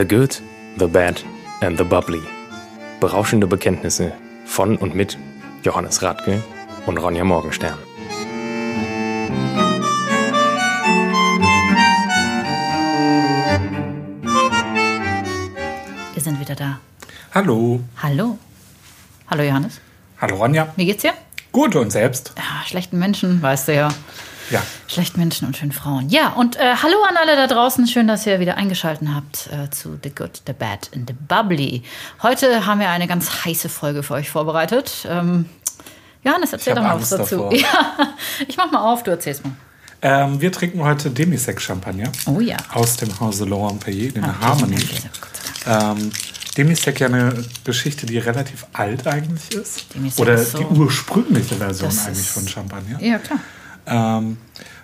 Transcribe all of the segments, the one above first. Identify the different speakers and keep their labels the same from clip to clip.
Speaker 1: The Good, The Bad and The Bubbly. Berauschende Bekenntnisse von und mit Johannes Radke und Ronja Morgenstern.
Speaker 2: Wir sind wieder da.
Speaker 3: Hallo.
Speaker 2: Hallo. Hallo Johannes.
Speaker 3: Hallo Ronja.
Speaker 2: Wie geht's dir?
Speaker 3: Gut und selbst?
Speaker 2: Ja, schlechten Menschen, weißt du ja.
Speaker 3: Ja.
Speaker 2: Schlechten Menschen und schönen Frauen. Ja, und äh, hallo an alle da draußen. Schön, dass ihr wieder eingeschaltet habt äh, zu The Good, The Bad and The Bubbly. Heute haben wir eine ganz heiße Folge für euch vorbereitet. Ähm, Johannes, erzähl doch mal was dazu. Ja, ich mach mal auf, du erzählst mal.
Speaker 3: Ähm, wir trinken heute Demisec Champagner
Speaker 2: Oh ja.
Speaker 3: aus dem Hause Laurent Perrier, den
Speaker 2: Ah,
Speaker 3: Harmony.
Speaker 2: Dank.
Speaker 3: Ähm, Demisec ja eine Geschichte, die relativ alt eigentlich ist.
Speaker 2: Demisec
Speaker 3: Oder
Speaker 2: ist so-
Speaker 3: die ursprüngliche Version eigentlich von Champagner.
Speaker 2: Ja, klar.
Speaker 3: Ähm,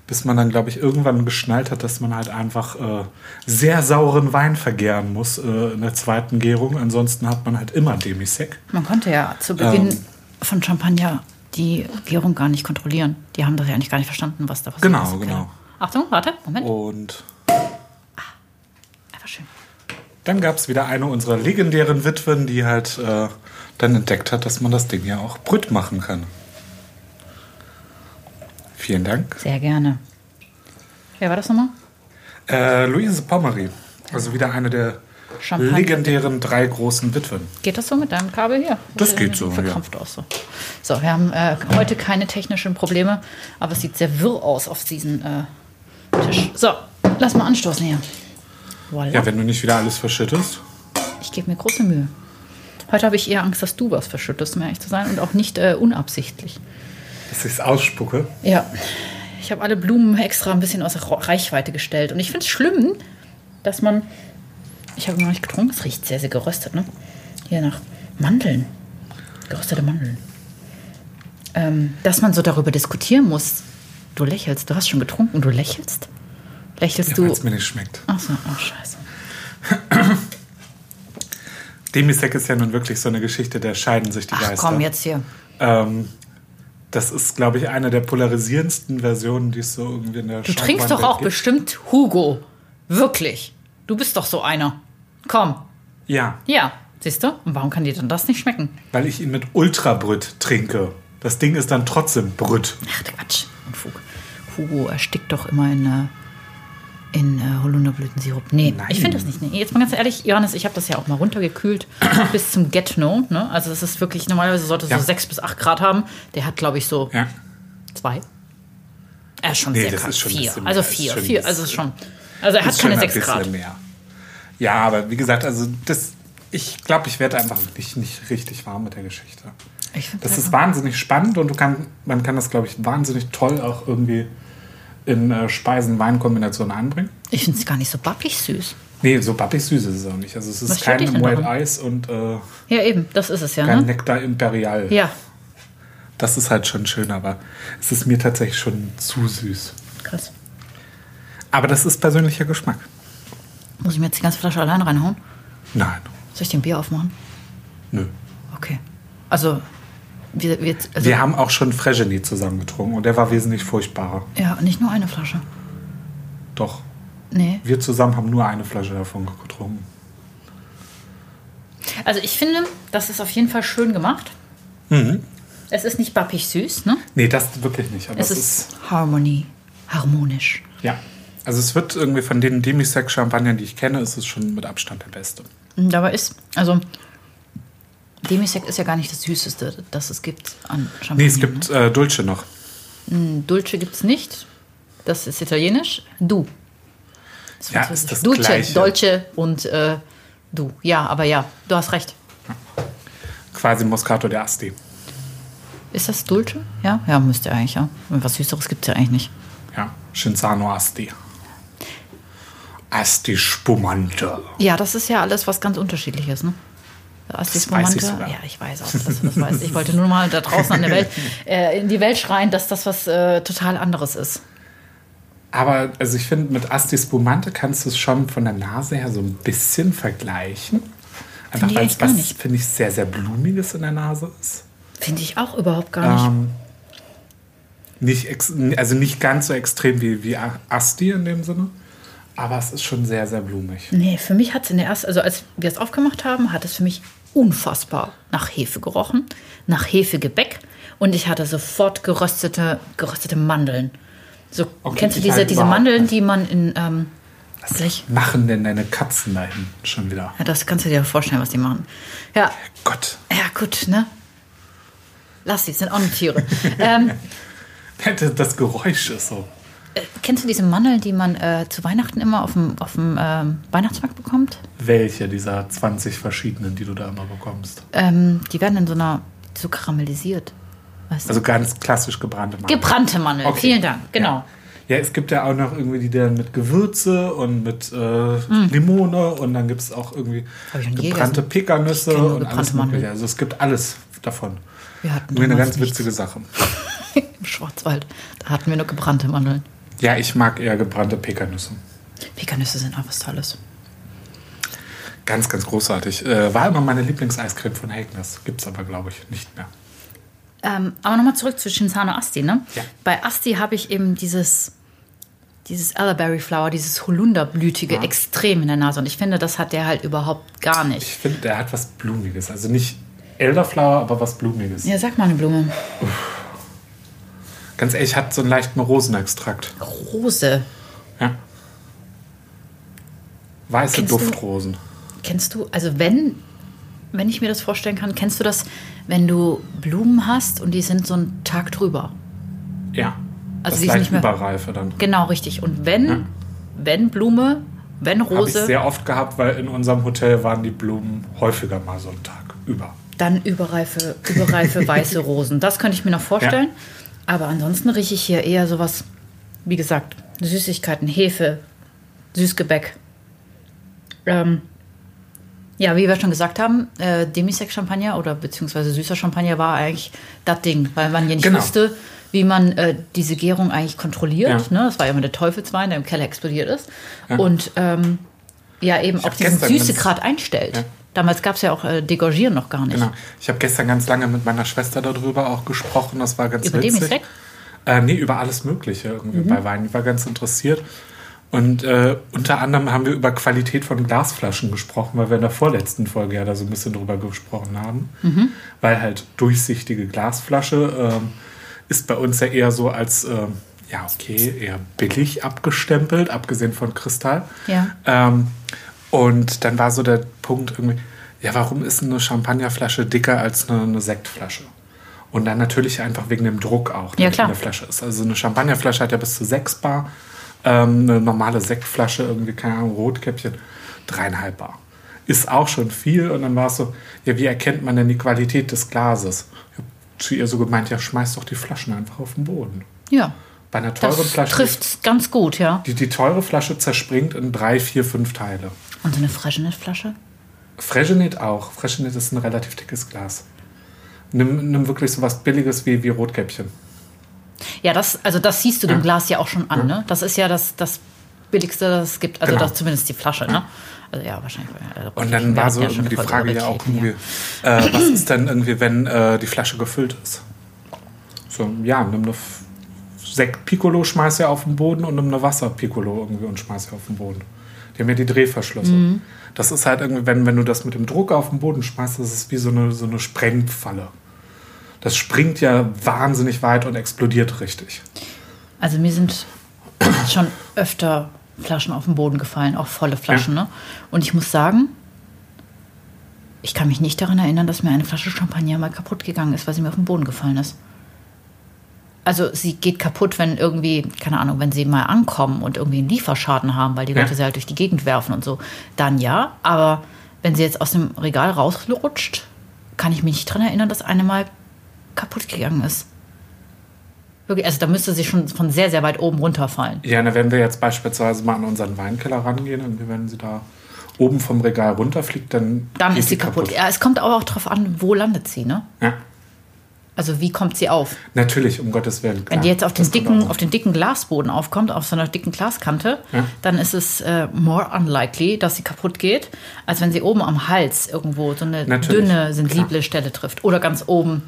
Speaker 3: bis man dann, glaube ich, irgendwann geschnallt hat, dass man halt einfach äh, sehr sauren Wein vergären muss äh, in der zweiten Gärung. Ansonsten hat man halt immer Demisec.
Speaker 2: Man konnte ja zu Beginn
Speaker 3: Ähm.
Speaker 2: von Champagner die Gärung gar nicht kontrollieren. Die haben das ja eigentlich gar nicht verstanden, was da passiert
Speaker 3: Genau,
Speaker 2: ist. Okay.
Speaker 3: genau.
Speaker 2: Achtung, warte, Moment.
Speaker 3: Und
Speaker 2: Einfach schön.
Speaker 3: Dann gab es wieder eine unserer legendären Witwen, die halt äh, dann entdeckt hat, dass man das Ding ja auch brüt machen kann. Vielen Dank.
Speaker 2: Sehr gerne. Wer war das nochmal?
Speaker 3: Äh, Louise Pommery, also wieder eine der
Speaker 2: Champagner.
Speaker 3: legendären drei großen Witwen.
Speaker 2: Geht das so mit deinem Kabel hier?
Speaker 3: Das
Speaker 2: Oder
Speaker 3: geht so,
Speaker 2: Verkrampft aus so. So, wir haben äh, heute keine technischen Probleme, aber es sieht sehr wirr aus auf diesem äh, Tisch. So, lass mal anstoßen hier. Voilà.
Speaker 3: Ja, wenn du nicht wieder alles verschüttest.
Speaker 2: Ich gebe mir große Mühe. Heute habe ich eher Angst, dass du was verschüttest, um ehrlich zu sein, und auch nicht äh, unabsichtlich.
Speaker 3: Dass ich es ausspucke.
Speaker 2: Ja, ich habe alle Blumen extra ein bisschen Ra- Reichweite gestellt. Und ich finde es schlimm, dass man. Ich habe noch nicht getrunken, es riecht sehr, sehr geröstet, ne? Hier nach Mandeln. Geröstete Mandeln. Ähm, dass man so darüber diskutieren muss. Du lächelst, du hast schon getrunken, du lächelst? Lächelst
Speaker 3: Ja,
Speaker 2: du.
Speaker 3: weil es mir nicht schmeckt.
Speaker 2: Achso, oh, scheiße.
Speaker 3: Demisec ist ja nun wirklich so eine Geschichte, der scheiden sich die
Speaker 2: Ach
Speaker 3: Geister.
Speaker 2: komm, jetzt hier.
Speaker 3: Ähm, das ist, glaube ich, eine der polarisierendsten Versionen, die es so irgendwie in der
Speaker 2: Du trinkst doch auch bestimmt Hugo. Wirklich. Du bist doch so einer. Komm.
Speaker 3: Ja,
Speaker 2: Ja, siehst du? Und warum kann dir dann das nicht schmecken?
Speaker 3: weil ich ihn mit Ultrabrüt trinke. Das Ding ist dann trotzdem Brüt.
Speaker 2: Ach, der Quatsch. Unfug. Hugo erstickt doch immer in, äh, in äh, Holunderblütensirup. Nee,
Speaker 3: Nein.
Speaker 2: ich finde das nicht. Nee. Jetzt mal ganz ehrlich, Johannes, ich habe das ja auch mal runtergekühlt bis zum Get-No. Ne? Also das ist wirklich, normalerweise sollte es
Speaker 3: Ja.
Speaker 2: so 6 bis 8 Grad haben. Der hat, glaube ich, so
Speaker 3: Ja.
Speaker 2: zwei. Er ist schon
Speaker 3: Nee,
Speaker 2: sehr
Speaker 3: das
Speaker 2: kalt.
Speaker 3: ist schon ein
Speaker 2: vier.
Speaker 3: bisschen
Speaker 2: Also
Speaker 3: mehr. Ist
Speaker 2: vier.
Speaker 3: schon ein
Speaker 2: vier.
Speaker 3: bisschen-
Speaker 2: Also ist schon. Also er hat keine
Speaker 3: schon ein
Speaker 2: 6
Speaker 3: bisschen
Speaker 2: Grad.
Speaker 3: Mehr. Ja, aber wie gesagt, also das, ich glaube, ich werde einfach nicht, nicht richtig warm mit der Geschichte. Das ist wahnsinnig spannend und du kann, man kann das, glaube ich, wahnsinnig toll auch irgendwie in äh, Speisen-Wein-Kombinationen anbringen.
Speaker 2: Ich finde es gar nicht so bappig süß.
Speaker 3: Nee, so bappig süß ist es auch nicht. Also es
Speaker 2: Was
Speaker 3: ist
Speaker 2: stört
Speaker 3: kein White? Ice und äh,
Speaker 2: Ja, eben. Das ist es ja,
Speaker 3: kein
Speaker 2: ne?
Speaker 3: Nektar Imperial.
Speaker 2: Ja,
Speaker 3: Das ist halt schon schön, aber es ist mir tatsächlich schon zu süß.
Speaker 2: krass.
Speaker 3: Aber das ist persönlicher Geschmack.
Speaker 2: Muss ich mir jetzt die ganze Flasche allein reinhauen?
Speaker 3: Nein,
Speaker 2: Soll ich den Bier aufmachen?
Speaker 3: nö.
Speaker 2: Okay. Also, wir, wir, also
Speaker 3: Wir haben auch schon Fregeny zusammen getrunken und der war wesentlich furchtbarer.
Speaker 2: ja, nicht nur eine Flasche.
Speaker 3: Doch,
Speaker 2: Nee.
Speaker 3: wir zusammen haben nur eine Flasche davon getrunken.
Speaker 2: Also ich finde, das ist auf jeden Fall schön gemacht.
Speaker 3: Mhm.
Speaker 2: Es ist nicht bappig süß, ne?
Speaker 3: Nee, das wirklich nicht. Aber
Speaker 2: Es
Speaker 3: es,
Speaker 2: ist
Speaker 3: ist,
Speaker 2: Harmony. Harmonisch.
Speaker 3: ja. Also es wird irgendwie von den Demisec Champagnern, die ich kenne, ist es schon mit Abstand der beste.
Speaker 2: Dabei ist, also, Demisec ist ja gar nicht das Süßeste, das es gibt an Champagner.
Speaker 3: Nee, es gibt äh, Dulce noch.
Speaker 2: Ne? Dulce gibt es nicht. Das ist italienisch. Du. Das
Speaker 3: Ja, ist das
Speaker 2: Dulce,
Speaker 3: Gleiche.
Speaker 2: Dolce und äh, du. Ja, aber ja, du hast recht.
Speaker 3: Quasi Moscato de Asti.
Speaker 2: Ist das Dulce? Ja? Ja, müsste eigentlich, ja. Was Süßeres gibt es ja eigentlich nicht.
Speaker 3: Ja, Cinzano Asti. Asti Spumante.
Speaker 2: Ja, das ist ja alles was ganz unterschiedliches, ne? Spumante.
Speaker 3: sogar.
Speaker 2: Ja, ich weiß auch, dass du das weißt. Ich wollte nur mal da draußen an der Welt, äh, in die Welt schreien, dass das was äh, total anderes ist.
Speaker 3: Aber also ich finde, mit Asti Spumante kannst du es schon von der Nase her so ein bisschen vergleichen. Einfach weil es was, finde ich, sehr, sehr Blumiges in der Nase ist.
Speaker 2: Finde ich auch überhaupt gar nicht.
Speaker 3: Ähm, nicht also nicht ganz so extrem wie, wie Asti in dem Sinne. Aber es ist schon sehr, sehr blumig.
Speaker 2: Nee, für mich hat es in der ersten, also als wir es aufgemacht haben, hat es für mich unfassbar nach Hefe gerochen, nach Hefegebäck und ich hatte sofort geröstete, geröstete Mandeln. So,
Speaker 3: Okay,
Speaker 2: kennst du diese, diese Mandeln, die man in, ähm,
Speaker 3: Was
Speaker 2: Gleich.
Speaker 3: machen denn deine Katzen da hinten schon wieder?
Speaker 2: ja, das kannst du dir vorstellen, was die machen. Ja,
Speaker 3: Gott,
Speaker 2: ja, gut, ne? Lass die, sind auch nur Tiere. ähm,
Speaker 3: das Geräusch ist so.
Speaker 2: Äh, kennst du diese Mandeln, die man äh, zu Weihnachten immer auf dem, auf dem ähm, Weihnachtsmarkt bekommt?
Speaker 3: Welche dieser 20 verschiedenen, die du da immer bekommst?
Speaker 2: Ähm, die werden in so einer, so karamellisiert. Weißt du?
Speaker 3: Also ganz klassisch gebrannte Mandeln.
Speaker 2: Gebrannte Mandeln,
Speaker 3: Okay.
Speaker 2: vielen Dank, genau.
Speaker 3: Ja, es gibt ja auch noch irgendwie die dann mit Gewürze und mit äh, Limone und dann gibt es auch irgendwie
Speaker 2: Mm.
Speaker 3: Gebrannte. Pekannüsse
Speaker 2: nur
Speaker 3: und
Speaker 2: gebrannte
Speaker 3: alles mögliche.
Speaker 2: Mandeln.
Speaker 3: Also es gibt alles davon.
Speaker 2: Wir hatten
Speaker 3: Irgendwie eine ganz
Speaker 2: nichts.
Speaker 3: witzige Sache.
Speaker 2: Im Schwarzwald. Da hatten wir nur gebrannte Mandeln.
Speaker 3: Ja, ich mag eher gebrannte Pekannüsse.
Speaker 2: Pekannüsse sind auch was Tolles.
Speaker 3: Ganz, ganz großartig. Äh, war immer meine Lieblingseiscreme von Hagners. Gibt es aber, glaube ich, nicht mehr.
Speaker 2: Ähm, aber nochmal zurück zu Shinzano Asti, ne?
Speaker 3: Ja.
Speaker 2: Bei Asti habe ich eben dieses, dieses Elderberry Flower, dieses Holunderblütige extrem in der Nase. Und ich finde, das hat der halt überhaupt gar
Speaker 3: Ich
Speaker 2: nicht.
Speaker 3: finde, der hat was Blumiges. Also nicht Elderflower, aber was Blumiges.
Speaker 2: Ja, sag mal eine Blume.
Speaker 3: Ganz ehrlich, hat so einen leichten Rosenextrakt.
Speaker 2: Rose.
Speaker 3: Ja. Weiße
Speaker 2: Kennst du-
Speaker 3: Duftrosen.
Speaker 2: Kennst du, also wenn, wenn ich mir das vorstellen kann, kennst du das, wenn du Blumen hast und die sind so einen Tag drüber?
Speaker 3: Ja.
Speaker 2: Also
Speaker 3: das
Speaker 2: die sind nicht mehr-
Speaker 3: Überreife dann.
Speaker 2: Genau, richtig. Und wenn,
Speaker 3: Ja.
Speaker 2: wenn Blume, wenn
Speaker 3: Habe ich
Speaker 2: Rose,
Speaker 3: sehr oft gehabt, weil in unserem Hotel waren die Blumen häufiger mal so einen Tag über.
Speaker 2: dann überreife, überreife weiße Rosen. Das könnte ich mir noch vorstellen. Aber ansonsten rieche ich hier eher sowas, wie gesagt, Süßigkeiten, Hefe, Süßgebäck. Ähm, ja, wie wir schon gesagt haben, äh, Demisec Champagner oder beziehungsweise süßer Champagner war eigentlich das Ding, weil man ja nicht
Speaker 3: Genau.
Speaker 2: wusste, wie man äh, diese Gärung eigentlich kontrolliert.
Speaker 3: Ja.
Speaker 2: Ne? Das war ja immer der Teufelswein, der im Keller explodiert ist.
Speaker 3: Ja.
Speaker 2: Und ähm, ja, eben auch diesen
Speaker 3: gestern
Speaker 2: Süße
Speaker 3: ganz-
Speaker 2: Grad einstellt.
Speaker 3: Ja.
Speaker 2: Damals gab es ja auch äh, Degorgieren noch gar nicht.
Speaker 3: Genau. Ich habe gestern ganz lange mit meiner Schwester darüber auch gesprochen. Das war ganz
Speaker 2: Über
Speaker 3: witzig.
Speaker 2: Demisec?
Speaker 3: Äh, nee, über alles Mögliche irgendwie
Speaker 2: Mhm.
Speaker 3: bei Wein. Ich war ganz interessiert. Und äh, unter anderem haben wir über Qualität von Glasflaschen gesprochen, weil wir in der vorletzten Folge ja da so ein bisschen drüber gesprochen haben.
Speaker 2: Mhm.
Speaker 3: Weil halt durchsichtige Glasflasche ähm, ist bei uns ja eher so als, ähm, ja, okay, eher billig abgestempelt, abgesehen von Kristall.
Speaker 2: Ja.
Speaker 3: Ähm, und dann war so der Punkt irgendwie, ja, warum ist eine Champagnerflasche dicker als eine, eine Sektflasche? Und dann natürlich einfach wegen dem Druck auch, der
Speaker 2: Ja, klar.
Speaker 3: in der Flasche ist. Also eine Champagnerflasche hat ja bis zu 6 Bar, ähm, eine normale Sektflasche, irgendwie, keine Ahnung, Rotkäppchen, dreieinhalb Bar. Ist auch schon viel. Und dann war es so, ja, wie erkennt man denn die Qualität des Glases? Ich habe zu ihr so gemeint, ja, schmeiß doch die Flaschen einfach auf den Boden.
Speaker 2: Ja,
Speaker 3: Bei einer teuren
Speaker 2: das
Speaker 3: Flasche.
Speaker 2: trifft ganz gut, ja.
Speaker 3: Die, die teure Flasche zerspringt in drei, vier, fünf Teile.
Speaker 2: Und so eine Freshenet-Flasche?
Speaker 3: Freshenet auch. Freshenet ist ein relativ dickes Glas. Nimm, nimm wirklich so was Billiges wie, wie Rotkäppchen.
Speaker 2: Ja, das, also das siehst du dem
Speaker 3: Ja.
Speaker 2: Glas ja auch schon an, ne? Das ist ja das, das Billigste, das es gibt. Also
Speaker 3: Genau.
Speaker 2: das zumindest die Flasche, ne? Also ja, wahrscheinlich. äh,
Speaker 3: Und dann war so
Speaker 2: ja
Speaker 3: die Frage ja auch irgendwie, äh, was ist denn irgendwie, wenn äh, die Flasche gefüllt ist? So, ja, nimm eine Sekt-Piccolo, schmeiß ja auf den Boden und nimm eine Wasser-Piccolo irgendwie und schmeiß ja auf den Boden. Die haben ja die Drehverschlüsse.
Speaker 2: Mhm.
Speaker 3: Das ist halt irgendwie, wenn, wenn du das mit dem Druck auf den Boden schmeißt, das ist wie so eine, so eine Sprengfalle. Das springt ja wahnsinnig weit und explodiert richtig.
Speaker 2: Also mir sind schon öfter Flaschen auf den Boden gefallen, auch volle Flaschen, ne? Und ich muss sagen, ich kann mich nicht daran erinnern, dass mir eine Flasche Champagner mal kaputt gegangen ist, weil sie mir auf den Boden gefallen ist. Also sie geht kaputt, wenn irgendwie, keine Ahnung, wenn sie mal ankommen und irgendwie einen Lieferschaden haben, weil die
Speaker 3: Ja.
Speaker 2: Leute sie halt durch die Gegend werfen und so, dann ja. Aber wenn sie jetzt aus dem Regal rausrutscht, kann ich mich nicht daran erinnern, dass eine mal kaputt gegangen ist. Wirklich, also da müsste sie schon von sehr, sehr weit oben runterfallen.
Speaker 3: Ja, na, wenn wir jetzt beispielsweise mal an unseren Weinkeller rangehen und wenn sie da oben vom Regal runterfliegt, dann,
Speaker 2: Dann ist sie kaputt. Ja, es kommt aber auch darauf an, wo landet sie, ne?
Speaker 3: Ja,
Speaker 2: Also wie kommt sie auf?
Speaker 3: natürlich, um Gottes Willen.
Speaker 2: Wenn
Speaker 3: klar.
Speaker 2: die jetzt auf den, dicken, auf den dicken Glasboden aufkommt, auf so einer dicken Glaskante,
Speaker 3: Ja.
Speaker 2: dann ist es äh, more unlikely, dass sie kaputt geht, als wenn sie oben am Hals irgendwo so eine
Speaker 3: Natürlich,
Speaker 2: dünne, sensible Stelle trifft. Oder ganz oben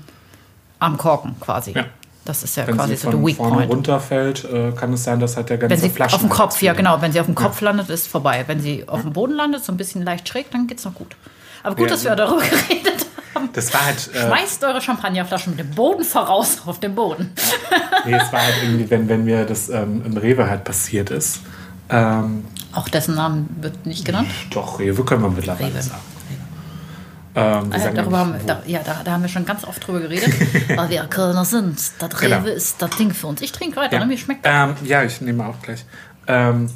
Speaker 2: am Korken quasi.
Speaker 3: Ja.
Speaker 2: Das ist ja
Speaker 3: Wenn
Speaker 2: quasi
Speaker 3: sie
Speaker 2: so der Weak
Speaker 3: vorne
Speaker 2: Point.
Speaker 3: runterfällt, äh, kann es sein, dass halt der ganze
Speaker 2: Wenn sie
Speaker 3: Flaschen
Speaker 2: auf dem Kopf, ja genau, wenn sie auf dem Kopf landet, ist vorbei. Wenn sie auf dem Boden landet, so ein bisschen leicht schräg, dann geht's noch gut. Aber gut,
Speaker 3: Ja,
Speaker 2: dass wir darüber geredet haben.
Speaker 3: Das war halt, äh,
Speaker 2: Schmeißt eure Champagnerflaschen mit dem Boden voraus auf den Boden.
Speaker 3: nee, es war halt irgendwie, wenn, wenn mir das ähm, im Rewe halt passiert ist. Ähm,
Speaker 2: Auch dessen Namen wird nicht genannt.
Speaker 3: doch, Rewe können wir mittlerweile
Speaker 2: Rewe.
Speaker 3: sagen. Ähm,
Speaker 2: Äh,
Speaker 3: sagen
Speaker 2: darüber haben, da, ja, da, da haben wir schon ganz oft drüber geredet, weil wir Kölner sind. Das
Speaker 3: Genau.
Speaker 2: Rewe ist das Ding für uns. Ich trinke weiter,
Speaker 3: Ja.
Speaker 2: ne? mir schmeckt das.
Speaker 3: Ähm, ja, ich nehme auch gleich. Ähm,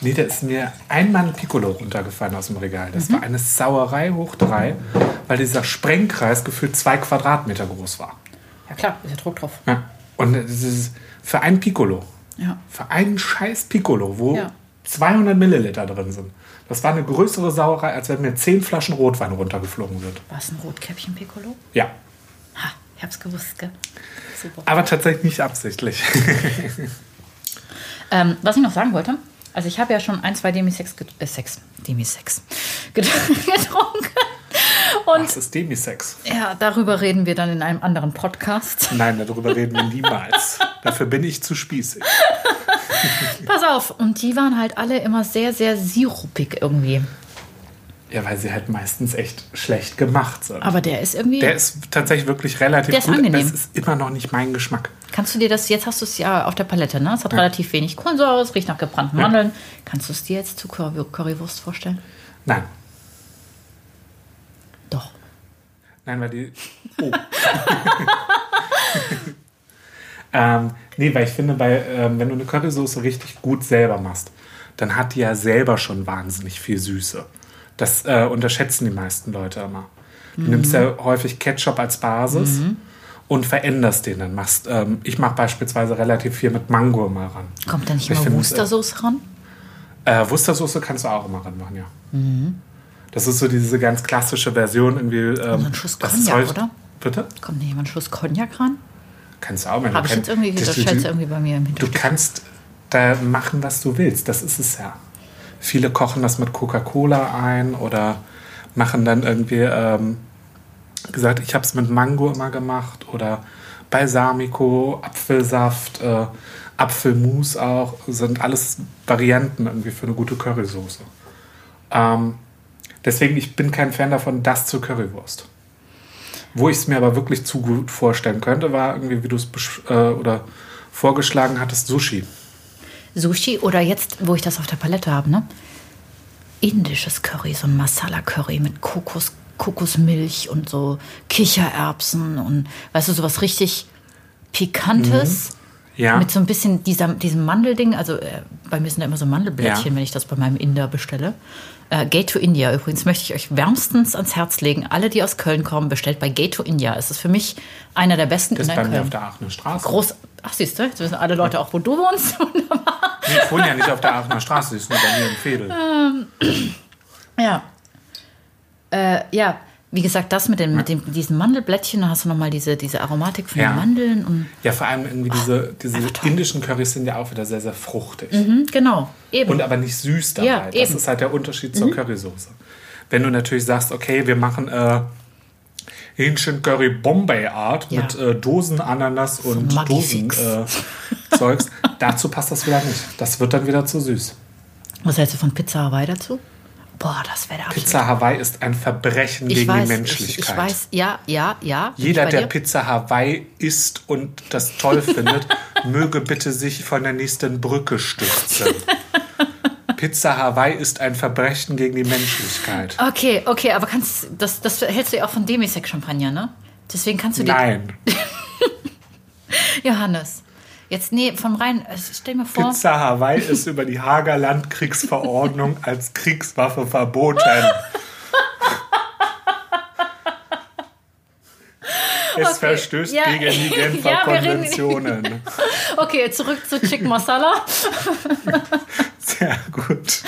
Speaker 3: nee, da ist mir einmal ein Piccolo runtergefallen aus dem Regal. Das
Speaker 2: Mhm.
Speaker 3: war eine Sauerei hoch drei, weil dieser Sprengkreis gefühlt zwei Quadratmeter groß war.
Speaker 2: Ja klar, ist ja Druck drauf.
Speaker 3: Ja. Und das ist für ein Piccolo,
Speaker 2: Ja.
Speaker 3: für einen scheiß Piccolo, wo
Speaker 2: Ja.
Speaker 3: 200 Milliliter drin sind. Das war eine größere Sauerei, als wenn mir 10 Flaschen Rotwein runtergeflogen sind.
Speaker 2: War es ein Rotkäppchen Piccolo?
Speaker 3: Ja,
Speaker 2: Ha, ich hab's gewusst, gell? Super.
Speaker 3: aber tatsächlich nicht absichtlich.
Speaker 2: Ähm, was ich noch sagen wollte, also ich habe ja schon ein, zwei Demi-Sex, get- äh, Sex, Demi-Sex get- getrunken. Und
Speaker 3: Das ist Demisex.
Speaker 2: ja, darüber reden wir dann in einem anderen Podcast.
Speaker 3: Nein, darüber reden wir niemals. Dafür bin ich zu spießig.
Speaker 2: Pass auf, und die waren halt alle immer sehr, sehr sirupig irgendwie.
Speaker 3: Ja, weil sie halt meistens echt schlecht gemacht sind.
Speaker 2: Aber der ist irgendwie.
Speaker 3: Der ist tatsächlich wirklich relativ
Speaker 2: Der ist
Speaker 3: gut.
Speaker 2: angenehm.
Speaker 3: Es ist immer noch nicht mein Geschmack.
Speaker 2: Kannst du dir das, jetzt hast du es ja auf der Palette, ne? Es hat relativ wenig Kohlensäure, es riecht nach gebrannten Mandeln. Kannst du es dir jetzt zu Curry Currywurst vorstellen?
Speaker 3: Nein.
Speaker 2: Doch.
Speaker 3: Nein, weil die. Oh. ähm, nee, weil ich finde, bei, ähm, wenn du eine Currysoße richtig gut selber machst, dann hat die ja selber schon wahnsinnig viel Süße. Das äh, unterschätzen die meisten Leute immer. Du nimmst ja häufig Ketchup als Basis und veränderst den dann. Machst, ähm, ich mache beispielsweise relativ viel mit Mango immer ran.
Speaker 2: Kommt da nicht
Speaker 3: Ich
Speaker 2: immer
Speaker 3: finde,
Speaker 2: Wustersoße ran?
Speaker 3: Äh, Wustersoße kannst du auch immer ranmachen, ja. Das ist so diese ganz klassische Version irgendwie. Ähm,
Speaker 2: so ein Schuss Cognac, oder?
Speaker 3: Bitte?
Speaker 2: Kommt nicht jemand Schuss Cognac ran?
Speaker 3: Kannst du auch. wenn
Speaker 2: Habe
Speaker 3: du
Speaker 2: ich jetzt irgendwie, das
Speaker 3: du-
Speaker 2: schätze
Speaker 3: du-
Speaker 2: irgendwie bei mir im
Speaker 3: Du
Speaker 2: Hintergrund.
Speaker 3: kannst da machen, was du willst. Das ist es ja. Viele kochen das mit Coca-Cola ein oder machen dann irgendwie, ähm, gesagt, ich habe es mit Mango immer gemacht oder Balsamico, Apfelsaft, äh, Apfelmus auch, sind alles Varianten irgendwie für eine gute Currysoße. Ähm, deswegen, ich bin kein Fan davon, das zur Currywurst. Wo ich es mir aber wirklich zu gut vorstellen könnte, war irgendwie, wie du es äh, oder vorgeschlagen hattest, Sushi.
Speaker 2: Sushi oder jetzt, wo ich das auf der Palette habe, ne? Indisches Curry, so ein Masala-Curry mit Kokos, Kokosmilch und so Kichererbsen und weißt du, sowas richtig Pikantes.
Speaker 3: Ja.
Speaker 2: Mit so ein bisschen dieser, diesem Mandelding, also äh, bei mir sind da immer so Mandelblättchen,
Speaker 3: Ja.
Speaker 2: wenn ich das bei meinem Inder bestelle. Äh, Gate to India übrigens möchte ich euch wärmstens ans Herz legen. Alle, die aus Köln kommen, bestellt bei Gate to India. Es ist für mich einer der besten
Speaker 3: Das
Speaker 2: in
Speaker 3: auf
Speaker 2: Köln.
Speaker 3: der Aachener Straße.
Speaker 2: Groß, ach siehst du, jetzt wissen alle Leute auch, wo du wohnst.
Speaker 3: Nee, ich wohne ja nicht auf der Aachener Straße, ich ist nur bei mir im Fädel.
Speaker 2: Ja. Äh, ja, wie gesagt, das mit, dem, mit dem, diesen Mandelblättchen, da hast du nochmal diese, diese Aromatik von
Speaker 3: Ja.
Speaker 2: den Mandeln. Und,
Speaker 3: Ja, vor allem irgendwie diese, diese
Speaker 2: einfach toll.
Speaker 3: indischen Currys sind ja auch wieder sehr, sehr fruchtig.
Speaker 2: Hm, genau, eben.
Speaker 3: Und aber nicht süß dabei.
Speaker 2: Ja,
Speaker 3: das.
Speaker 2: Mhm.
Speaker 3: ist halt der Unterschied zur Currysoße. Wenn du natürlich sagst, okay, wir machen äh, Hähnchen Curry Bombay Art
Speaker 2: Ja.
Speaker 3: mit äh, Dosen Ananas und
Speaker 2: Maggi
Speaker 3: Dosen äh, Zeugs, dazu passt das wieder nicht. Das wird dann wieder zu süß.
Speaker 2: Was hältst du von Pizza Hawaii dazu? Boah, das wäre der absolute-
Speaker 3: Pizza Hawaii ist ein Verbrechen
Speaker 2: ich
Speaker 3: gegen
Speaker 2: weiß,
Speaker 3: die
Speaker 2: Ich,
Speaker 3: Menschlichkeit.
Speaker 2: ich weiß, ja, ja, ja.
Speaker 3: Jeder,
Speaker 2: ich
Speaker 3: der. Pizza Hawaii isst und das toll findet, möge bitte sich von der nächsten Brücke stürzen. Pizza Hawaii ist ein Verbrechen gegen die Menschlichkeit.
Speaker 2: Okay, okay, aber kannst das, das hältst du ja auch von Demisec Champagner, ne? Deswegen kannst du.
Speaker 3: Nein.
Speaker 2: Johannes. Jetzt, nee, vom rein, äh, stell mir vor.
Speaker 3: Pizza Hawaii ist über die Hager Landkriegsverordnung als Kriegswaffe verboten. Es verstößt
Speaker 2: Ja.
Speaker 3: gegen die Genfer
Speaker 2: Ja,
Speaker 3: Konventionen.
Speaker 2: Okay, zurück zu Chicken Masala.
Speaker 3: Sehr gut.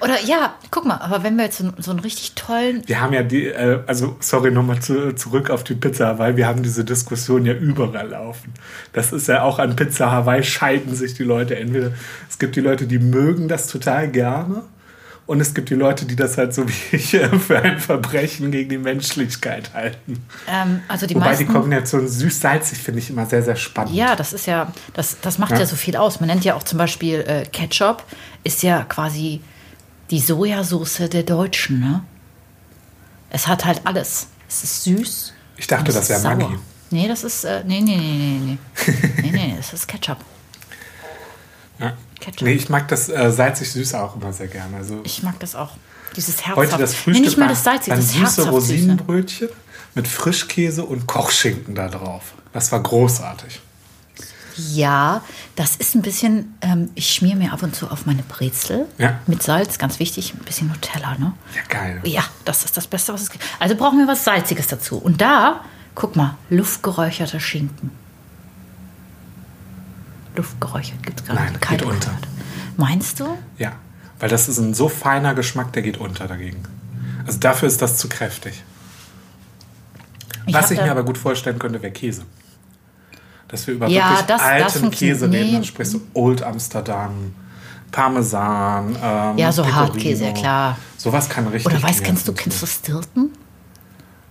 Speaker 2: Oder ja, guck mal, aber wenn wir jetzt so, so einen richtig tollen.
Speaker 3: Wir haben ja die, äh, also sorry nochmal zu, zurück auf die Pizza Hawaii, wir haben diese Diskussion ja überall laufen. Das ist ja auch an Pizza Hawaii scheiden sich die Leute. Entweder es gibt die Leute, die mögen das total gerne Und es gibt die Leute, die das halt so wie ich äh, für ein Verbrechen gegen die Menschlichkeit halten.
Speaker 2: Ähm, also die
Speaker 3: Wobei
Speaker 2: meisten,
Speaker 3: die Kombination süß-salzig finde ich immer sehr, sehr spannend.
Speaker 2: Ja, das ist ja, das, das macht ja.
Speaker 3: Ja.
Speaker 2: so viel aus. Man nennt ja auch zum Beispiel äh, Ketchup, ist ja quasi die Sojasauce der Deutschen, ne? Es hat halt alles. Es ist süß.
Speaker 3: Ich dachte, das wäre. Maggi.
Speaker 2: Nee, das ist, äh, nee, nee, nee, nee, nee. nee, nee, das ist Ketchup.
Speaker 3: Ja.
Speaker 2: Ketchup.
Speaker 3: Nee, ich mag das äh, salzig-süß auch immer sehr gerne. Also
Speaker 2: Ich mag das auch. Dieses Herzhaft.
Speaker 3: heute das
Speaker 2: nee,
Speaker 3: Frühstück
Speaker 2: nicht mal das Salzige,
Speaker 3: dann
Speaker 2: das
Speaker 3: süße. Rosinenbrötchen mit Frischkäse und Kochschinken da drauf. Das war großartig.
Speaker 2: Ja, das ist ein bisschen, ähm, ich schmier mir ab und zu auf meine Brezel
Speaker 3: Ja.
Speaker 2: mit Salz, ganz wichtig, ein bisschen Nutella, ne?
Speaker 3: Ja, geil.
Speaker 2: Ja, das ist das Beste, was es gibt. Also brauchen wir was Salziges dazu. Und da, guck mal, luftgeräucherter Schinken. Luftgeräuchert gibt es gar
Speaker 3: Nein,
Speaker 2: nicht.
Speaker 3: geht
Speaker 2: Kalt
Speaker 3: unter.
Speaker 2: Meinst du?
Speaker 3: Ja, weil das ist ein so feiner Geschmack, der geht unter dagegen. Also dafür ist das zu kräftig.
Speaker 2: Ich
Speaker 3: Was ich mir aber gut vorstellen könnte, wäre Käse. Dass wir über
Speaker 2: Ja,
Speaker 3: wirklich
Speaker 2: das- das
Speaker 3: alten
Speaker 2: funktioniert-
Speaker 3: Käse reden.
Speaker 2: nee.
Speaker 3: Dann sprichst du Old Amsterdam, Parmesan. Ähm,
Speaker 2: Ja, so
Speaker 3: Pecorino.
Speaker 2: Hartkäse, ja, klar.
Speaker 3: Sowas kann richtig.
Speaker 2: Oder weißt, kennst du, kennst du Stilton?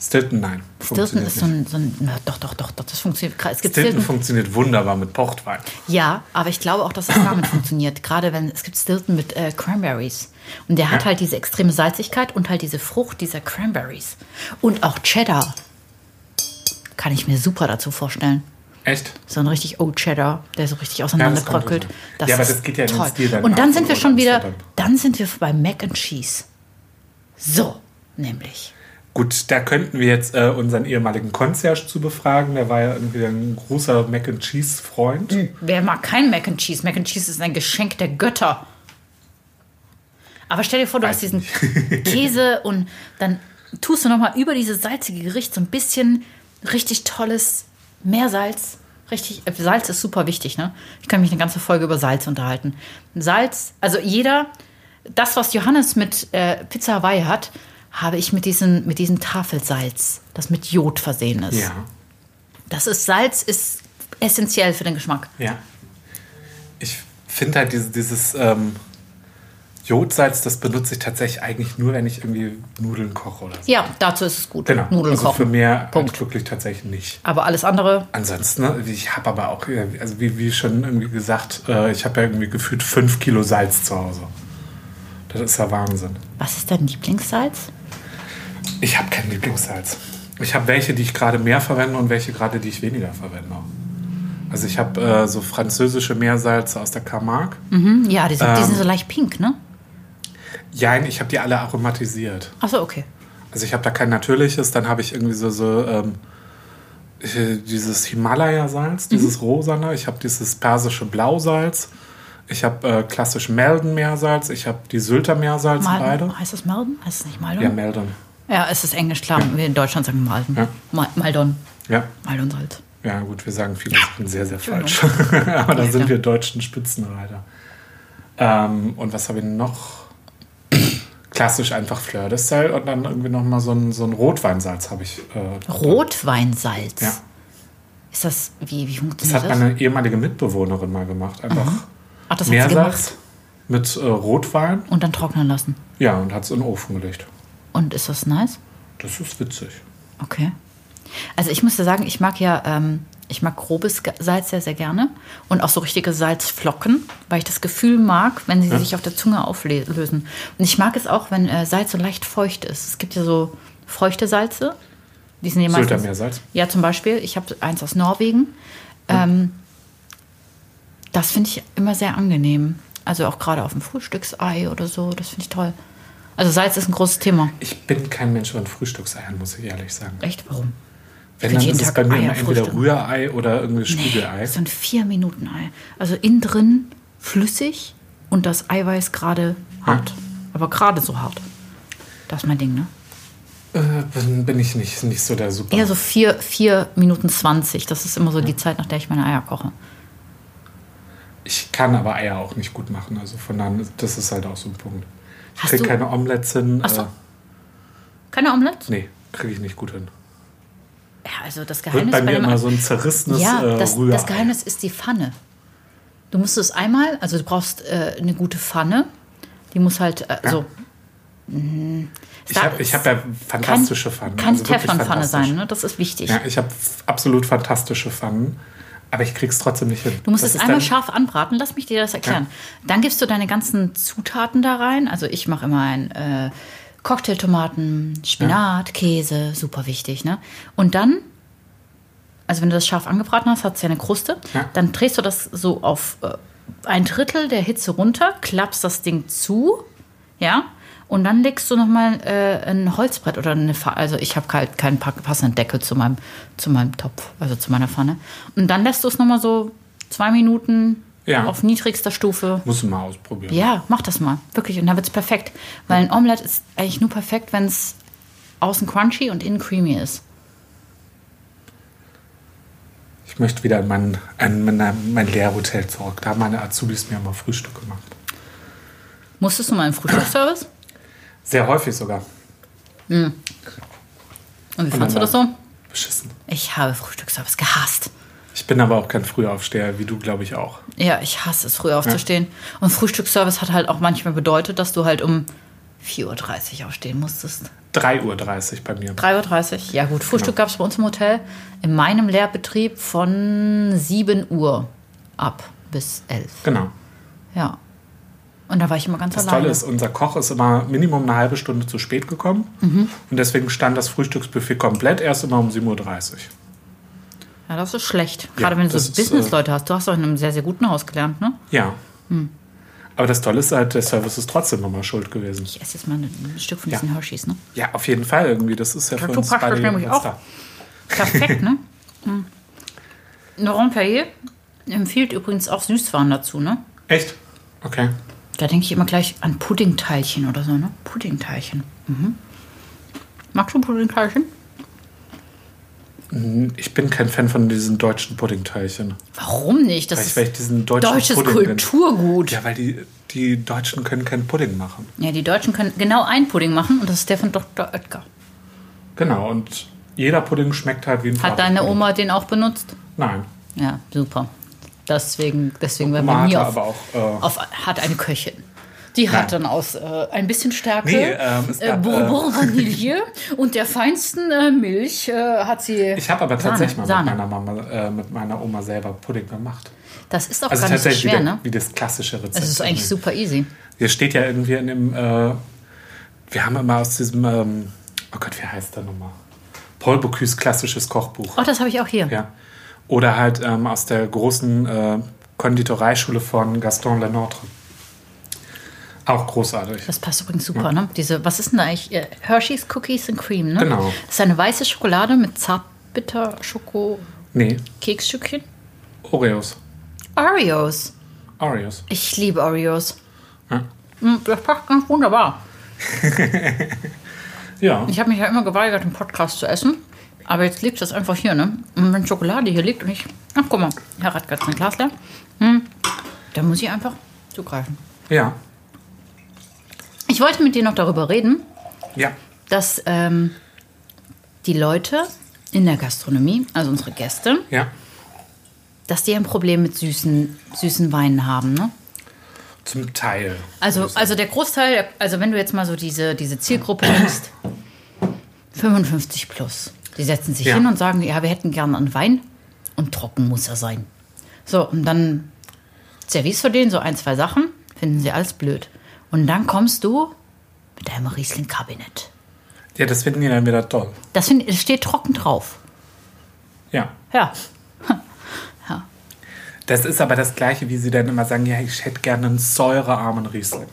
Speaker 3: Stilton, nein.
Speaker 2: Stilton ist so ein, so ein na, doch, doch, doch, doch, das funktioniert. Es gibt
Speaker 3: Stilton
Speaker 2: Stilton,
Speaker 3: funktioniert wunderbar mit Pochtwein.
Speaker 2: Ja, aber ich glaube auch, dass das damit funktioniert. Gerade wenn es gibt Stilton mit äh, Cranberries. Und der hat
Speaker 3: Ja.
Speaker 2: halt diese extreme Salzigkeit und halt diese Frucht dieser Cranberries. Und auch Cheddar. Kann ich mir super dazu vorstellen.
Speaker 3: Echt?
Speaker 2: So ein richtig Old Cheddar, der so richtig
Speaker 3: Ja, das
Speaker 2: auseinanderbröckelt.
Speaker 3: sein. Ja, aber das geht ja
Speaker 2: toll.
Speaker 3: Stil dann
Speaker 2: Und dann sind wir schon wieder, dann sind wir bei Mac and Cheese. So, nämlich.
Speaker 3: Gut, da könnten wir jetzt äh, unseren ehemaligen Concierge zu befragen. Der war ja irgendwie ein großer Mac and Cheese Freund.
Speaker 2: Wer mag kein Mac and Cheese? Mac and Cheese ist ein Geschenk der Götter. Aber stell dir vor, du
Speaker 3: Weiß
Speaker 2: hast diesen Käse und dann tust du noch mal über dieses salzige Gericht so ein bisschen richtig tolles Meersalz. Richtig, äh, Salz ist super wichtig, ne? Ich kann mich eine ganze Folge über Salz unterhalten. Salz, also jeder, das, was Johannes mit äh, Pizza Hawaii hat, habe ich mit diesem, mit diesem Tafelsalz, das mit Jod versehen ist.
Speaker 3: Ja,
Speaker 2: Das ist Salz, ist essentiell für den Geschmack.
Speaker 3: ja. Ich finde halt dieses, dieses ähm, Jodsalz, das benutze ich tatsächlich eigentlich nur, wenn ich irgendwie Nudeln koche oder so.
Speaker 2: Ja, dazu ist es gut.
Speaker 3: Genau.
Speaker 2: Nudeln
Speaker 3: also für
Speaker 2: kochen.
Speaker 3: mehr
Speaker 2: Punkt.
Speaker 3: halt wirklich tatsächlich nicht.
Speaker 2: Aber alles andere,
Speaker 3: Ansonsten, ne, ich habe aber auch, äh, also wie, wie schon irgendwie gesagt, äh, ich habe ja irgendwie gefühlt fünf Kilo Salz zu Hause. Das ist ja Wahnsinn.
Speaker 2: was ist dein Lieblingssalz?
Speaker 3: Ich habe kein Lieblingssalz. Ich habe welche, die ich gerade mehr verwende und welche gerade, die ich weniger verwende. Also ich habe äh, so französische Meersalze aus der Camargue.
Speaker 2: Hm, ja, die sind, die
Speaker 3: Ähm.
Speaker 2: sind so leicht pink, ne?
Speaker 3: Jein, ich habe die alle aromatisiert.
Speaker 2: Achso, okay.
Speaker 3: Also ich habe da kein natürliches, dann habe ich irgendwie so, so ähm, äh, dieses Himalaya-Salz,
Speaker 2: Mhm.
Speaker 3: dieses rosane. Ich habe dieses persische Blausalz. Ich habe äh, klassisch Melden-Meersalz. Ich habe die Sylter Meersalz
Speaker 2: Mal,
Speaker 3: beide.
Speaker 2: heißt das Malden? Heißt es nicht Maldon?
Speaker 3: Ja,
Speaker 2: Ja, es ist Englisch, klar. Wir in Deutschland sagen Malden.
Speaker 3: Ja.
Speaker 2: Ma Maldon.
Speaker 3: Ja.
Speaker 2: Maldon-Salz.
Speaker 3: ja, gut, wir sagen viele Sachen sehr, sehr
Speaker 2: Entschuldigung.
Speaker 3: falsch. Aber da
Speaker 2: Ja,
Speaker 3: sind wir deutschen Spitzenreiter. Ähm, und was habe ich noch? Klassisch einfach Fleur de Sel und dann irgendwie noch mal so ein, so ein Rotweinsalz habe ich. Äh,
Speaker 2: Rotweinsalz.
Speaker 3: Ja.
Speaker 2: Ist das, wie, wie
Speaker 3: Das
Speaker 2: funktioniert
Speaker 3: hat
Speaker 2: das?
Speaker 3: meine ehemalige Mitbewohnerin mal gemacht. Einfach
Speaker 2: Ach, das hat sie gemacht.
Speaker 3: Meersalz mit äh, Rotwein.
Speaker 2: Und dann trocknen lassen.
Speaker 3: Ja, und hat es in den Ofen gelegt.
Speaker 2: Und ist das nice?
Speaker 3: Das ist witzig.
Speaker 2: Okay. Also ich muss dir sagen, ich mag ja, ähm, ich mag grobes Salz sehr, sehr gerne. Und auch so richtige Salzflocken, weil ich das Gefühl mag, wenn sie sich auf der Zunge auflösen. Und ich mag es auch, wenn äh, Salz so leicht feucht ist. Es gibt ja so feuchte Salze. Die sind ja meistens,
Speaker 3: Meersalz.
Speaker 2: Ja, zum Beispiel. Ich habe eins aus Norwegen. Ähm, das finde ich immer sehr angenehm. Also auch gerade auf dem Frühstücksei oder so. Das finde ich toll. Also Salz ist ein großes Thema.
Speaker 3: Ich bin kein Mensch von Frühstückseiern, muss ich ehrlich sagen.
Speaker 2: Echt? Warum?
Speaker 3: Wenn, dann ist es bei mir
Speaker 2: Eier
Speaker 3: entweder. Rührei oder irgendwie Spiegelei.
Speaker 2: Nee, so ein Vier-Minuten-Ei. Also innen drin flüssig und das Eiweiß gerade hart. Aber gerade so hart. Das ist mein Ding, ne?
Speaker 3: Äh, bin, ich nicht, nicht so der Super.
Speaker 2: Eher so vier, vier Minuten 20. Das ist immer so die Zeit, nach der ich meine Eier koche.
Speaker 3: Ich kann aber Eier auch nicht gut machen. Also von daher, das ist halt auch so ein Punkt. Ich
Speaker 2: Hast
Speaker 3: kriege
Speaker 2: du-
Speaker 3: keine Omelettes hin.
Speaker 2: Ach so.
Speaker 3: Äh,
Speaker 2: Keine Omelette?
Speaker 3: nee, kriege ich nicht gut hin.
Speaker 2: Ja, also das
Speaker 3: Wird
Speaker 2: Geheimnis
Speaker 3: bei mir
Speaker 2: dem-
Speaker 3: immer so ein zerrissenes
Speaker 2: Ja,
Speaker 3: äh,
Speaker 2: das,
Speaker 3: Rührei.
Speaker 2: das Geheimnis ist die Pfanne. Du musst es einmal, also du brauchst äh, eine gute Pfanne. Die muss halt, äh, so,
Speaker 3: Ich habe hab ja fantastische Pfannen.
Speaker 2: Kann
Speaker 3: also
Speaker 2: Teflonpfanne sein, ne? Das ist wichtig.
Speaker 3: Ja, ich habe absolut fantastische Pfannen, aber ich krieg's trotzdem nicht hin.
Speaker 2: Du musst
Speaker 3: Das
Speaker 2: es einmal scharf anbraten. Lass mich dir das erklären. Dann gibst du deine ganzen Zutaten da rein. Also ich mache immer ein äh, Cocktailtomaten, Spinat, Käse, super wichtig. Ne? Und dann, also wenn du das scharf angebraten hast, hat es ja eine Kruste.
Speaker 3: Ja.
Speaker 2: Dann drehst du das so auf äh, ein Drittel der Hitze runter, klappst das Ding zu, ja. Und dann legst du nochmal äh, ein Holzbrett oder eine Pfanne. Also ich habe halt keinen pa- passenden Deckel zu meinem, zu meinem Topf, also zu meiner Pfanne. Und dann lässt du es nochmal so zwei Minuten
Speaker 3: Ja.
Speaker 2: auf niedrigster Stufe.
Speaker 3: Musst du mal ausprobieren.
Speaker 2: Ja, mach das mal. Wirklich. Und dann wird es perfekt. Weil ein Omelette ist eigentlich nur perfekt, wenn es außen crunchy und innen creamy ist.
Speaker 3: Ich möchte wieder in mein, in mein, mein Lehrhotel zurück. Da haben meine Azubis mir immer Frühstück gemacht.
Speaker 2: Musstest du mal einen Frühstücksservice?
Speaker 3: Sehr häufig sogar.
Speaker 2: Und wie fandst du das so?
Speaker 3: Beschissen.
Speaker 2: Ich habe Frühstücksservice gehasst.
Speaker 3: Ich bin aber auch kein Frühaufsteher, wie du, glaube ich, auch.
Speaker 2: Ja, ich hasse es, früh aufzustehen. Und Frühstücksservice hat halt auch manchmal bedeutet, dass du halt um 4.30 Uhr aufstehen musstest.
Speaker 3: 3.30 Uhr bei mir.
Speaker 2: 3.30 Uhr? Ja gut, Frühstück gab es bei uns im Hotel. In meinem Lehrbetrieb von 7 Uhr ab bis 11.
Speaker 3: Genau.
Speaker 2: Ja. Und da war ich immer ganz
Speaker 3: Das
Speaker 2: alleine.
Speaker 3: Tolle ist, unser Koch ist immer Minimum eine halbe Stunde zu spät gekommen.
Speaker 2: Mhm.
Speaker 3: Und deswegen stand das Frühstücksbuffet komplett erst immer um 7.30 Uhr.
Speaker 2: Ja, das ist schlecht. Gerade
Speaker 3: Ja,
Speaker 2: wenn du
Speaker 3: das
Speaker 2: so Businessleute hast. Du hast doch in einem sehr, sehr guten Haus gelernt, ne?
Speaker 3: Ja.
Speaker 2: Hm.
Speaker 3: Aber das Tolle ist halt, der Service ist trotzdem nochmal schuld gewesen.
Speaker 2: Ich esse jetzt mal ein, Stück von
Speaker 3: Ja.
Speaker 2: diesen Hershey's, ne?
Speaker 3: Ja, auf jeden Fall irgendwie. Das ist ja für uns
Speaker 2: das
Speaker 3: beide
Speaker 2: nämlich auch.
Speaker 3: da.
Speaker 2: Perfekt, ne? Hm. Laurent Perrier empfiehlt übrigens auch Süßwaren dazu, ne?
Speaker 3: Echt? Okay.
Speaker 2: Da denke ich immer gleich an Puddingteilchen oder so, ne? Puddingteilchen. Mhm. Magst du Puddingteilchen?
Speaker 3: Ich bin kein Fan von diesen deutschen Puddingteilchen.
Speaker 2: Warum nicht? Das
Speaker 3: Weil ich,
Speaker 2: ist
Speaker 3: weil ich diesen deutschen
Speaker 2: deutsches
Speaker 3: Pudding
Speaker 2: Kulturgut.
Speaker 3: Ja, weil die, die Deutschen können keinen Pudding machen.
Speaker 2: Ja, die Deutschen können genau einen Pudding machen und das ist der von Dr. Oetker.
Speaker 3: Genau, und jeder Pudding schmeckt halt wie ein
Speaker 2: Hat deine. Oma den auch benutzt?
Speaker 3: Nein.
Speaker 2: Ja, super. Deswegen, deswegen war bei mir auf,
Speaker 3: aber auch. Äh,
Speaker 2: auf, hat eine Köchin. Die hat dann aus äh, ein bisschen Stärke,
Speaker 3: Nee, ähm,
Speaker 2: äh, Bourbon Vanille und der feinsten äh, Milch äh, hat sie.
Speaker 3: ich habe aber
Speaker 2: Sahne,
Speaker 3: tatsächlich mal
Speaker 2: Sahne.
Speaker 3: mit meiner Mama, äh, mit meiner Oma selber Pudding gemacht.
Speaker 2: Das ist auch
Speaker 3: Also
Speaker 2: gar nicht so schwer,
Speaker 3: wie,
Speaker 2: ne?
Speaker 3: wie das klassische Rezept.
Speaker 2: Es ist eigentlich super easy.
Speaker 3: Hier steht ja irgendwie in dem. Äh, wir haben immer aus diesem. Ähm, oh Gott, wie heißt der nochmal? Paul Bocuse klassisches Kochbuch.
Speaker 2: Oh, das habe ich auch hier.
Speaker 3: Ja. Oder halt ähm, aus der großen äh, Konditoreischule von Gaston Lenôtre. Auch großartig.
Speaker 2: Das passt übrigens super, ne? Diese, was ist denn da eigentlich? Äh, Hershey's Cookies and Cream, ne?
Speaker 3: Genau.
Speaker 2: Das ist eine weiße Schokolade mit zartbitter Schoko
Speaker 3: Nee,
Speaker 2: Keksstückchen.
Speaker 3: Oreos.
Speaker 2: Oreos.
Speaker 3: Oreos.
Speaker 2: Ich liebe Oreos.
Speaker 3: Ja.
Speaker 2: Mm, Das passt ganz wunderbar.
Speaker 3: Ja.
Speaker 2: Ich habe mich ja immer geweigert, einen Podcast zu essen. Aber jetzt liegt das einfach hier, ne? Und wenn Schokolade hier liegt und ich. Ach, guck mal, Herr Radke hat sein Glas leer. Hm, da muss ich einfach zugreifen.
Speaker 3: Ja.
Speaker 2: Ich wollte mit dir noch darüber reden,
Speaker 3: Ja.
Speaker 2: dass ähm, die Leute in der Gastronomie, also unsere Gäste,
Speaker 3: Ja.
Speaker 2: dass die ein Problem mit süßen, süßen Weinen haben, ne?
Speaker 3: Zum Teil.
Speaker 2: Also, also der Großteil, also wenn du jetzt mal so diese, diese Zielgruppe nimmst, 55 plus, die setzen sich
Speaker 3: Ja.
Speaker 2: hin und sagen, ja, wir hätten gerne einen Wein und trocken muss er sein. So, und dann servierst du denen so ein, zwei Sachen, finden sie alles blöd. Und dann kommst du mit deinem Riesling-Kabinett.
Speaker 3: Ja, das finden die dann wieder toll.
Speaker 2: Das, find, das steht trocken drauf.
Speaker 3: Ja.
Speaker 2: Ja.
Speaker 3: Das ist aber das Gleiche, wie sie dann immer sagen, ja, ich hätte gerne einen säurearmen Riesling.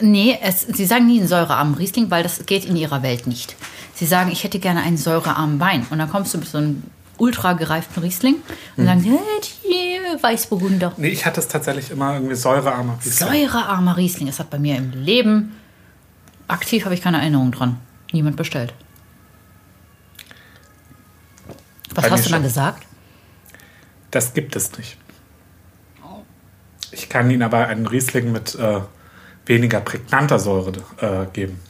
Speaker 2: Nee, es, sie sagen nie einen säurearmen Riesling, weil das geht in ihrer Welt nicht. Sie sagen, ich hätte gerne einen säurearmen Wein. Und dann kommst du mit so einem ultra gereiften Riesling und sagen, hey, Weißburgunder.
Speaker 3: Nee, ich hatte es tatsächlich immer irgendwie säurearmer Riesling.
Speaker 2: Säurearmer Riesling. Das hat bei mir im Leben aktiv habe ich keine Erinnerung dran. Niemand bestellt. Was
Speaker 3: Bei
Speaker 2: hast du dann
Speaker 3: schon.
Speaker 2: gesagt?
Speaker 3: Das gibt es nicht. Ich kann Ihnen aber einen Riesling mit äh, weniger prägnanter Säure äh, geben.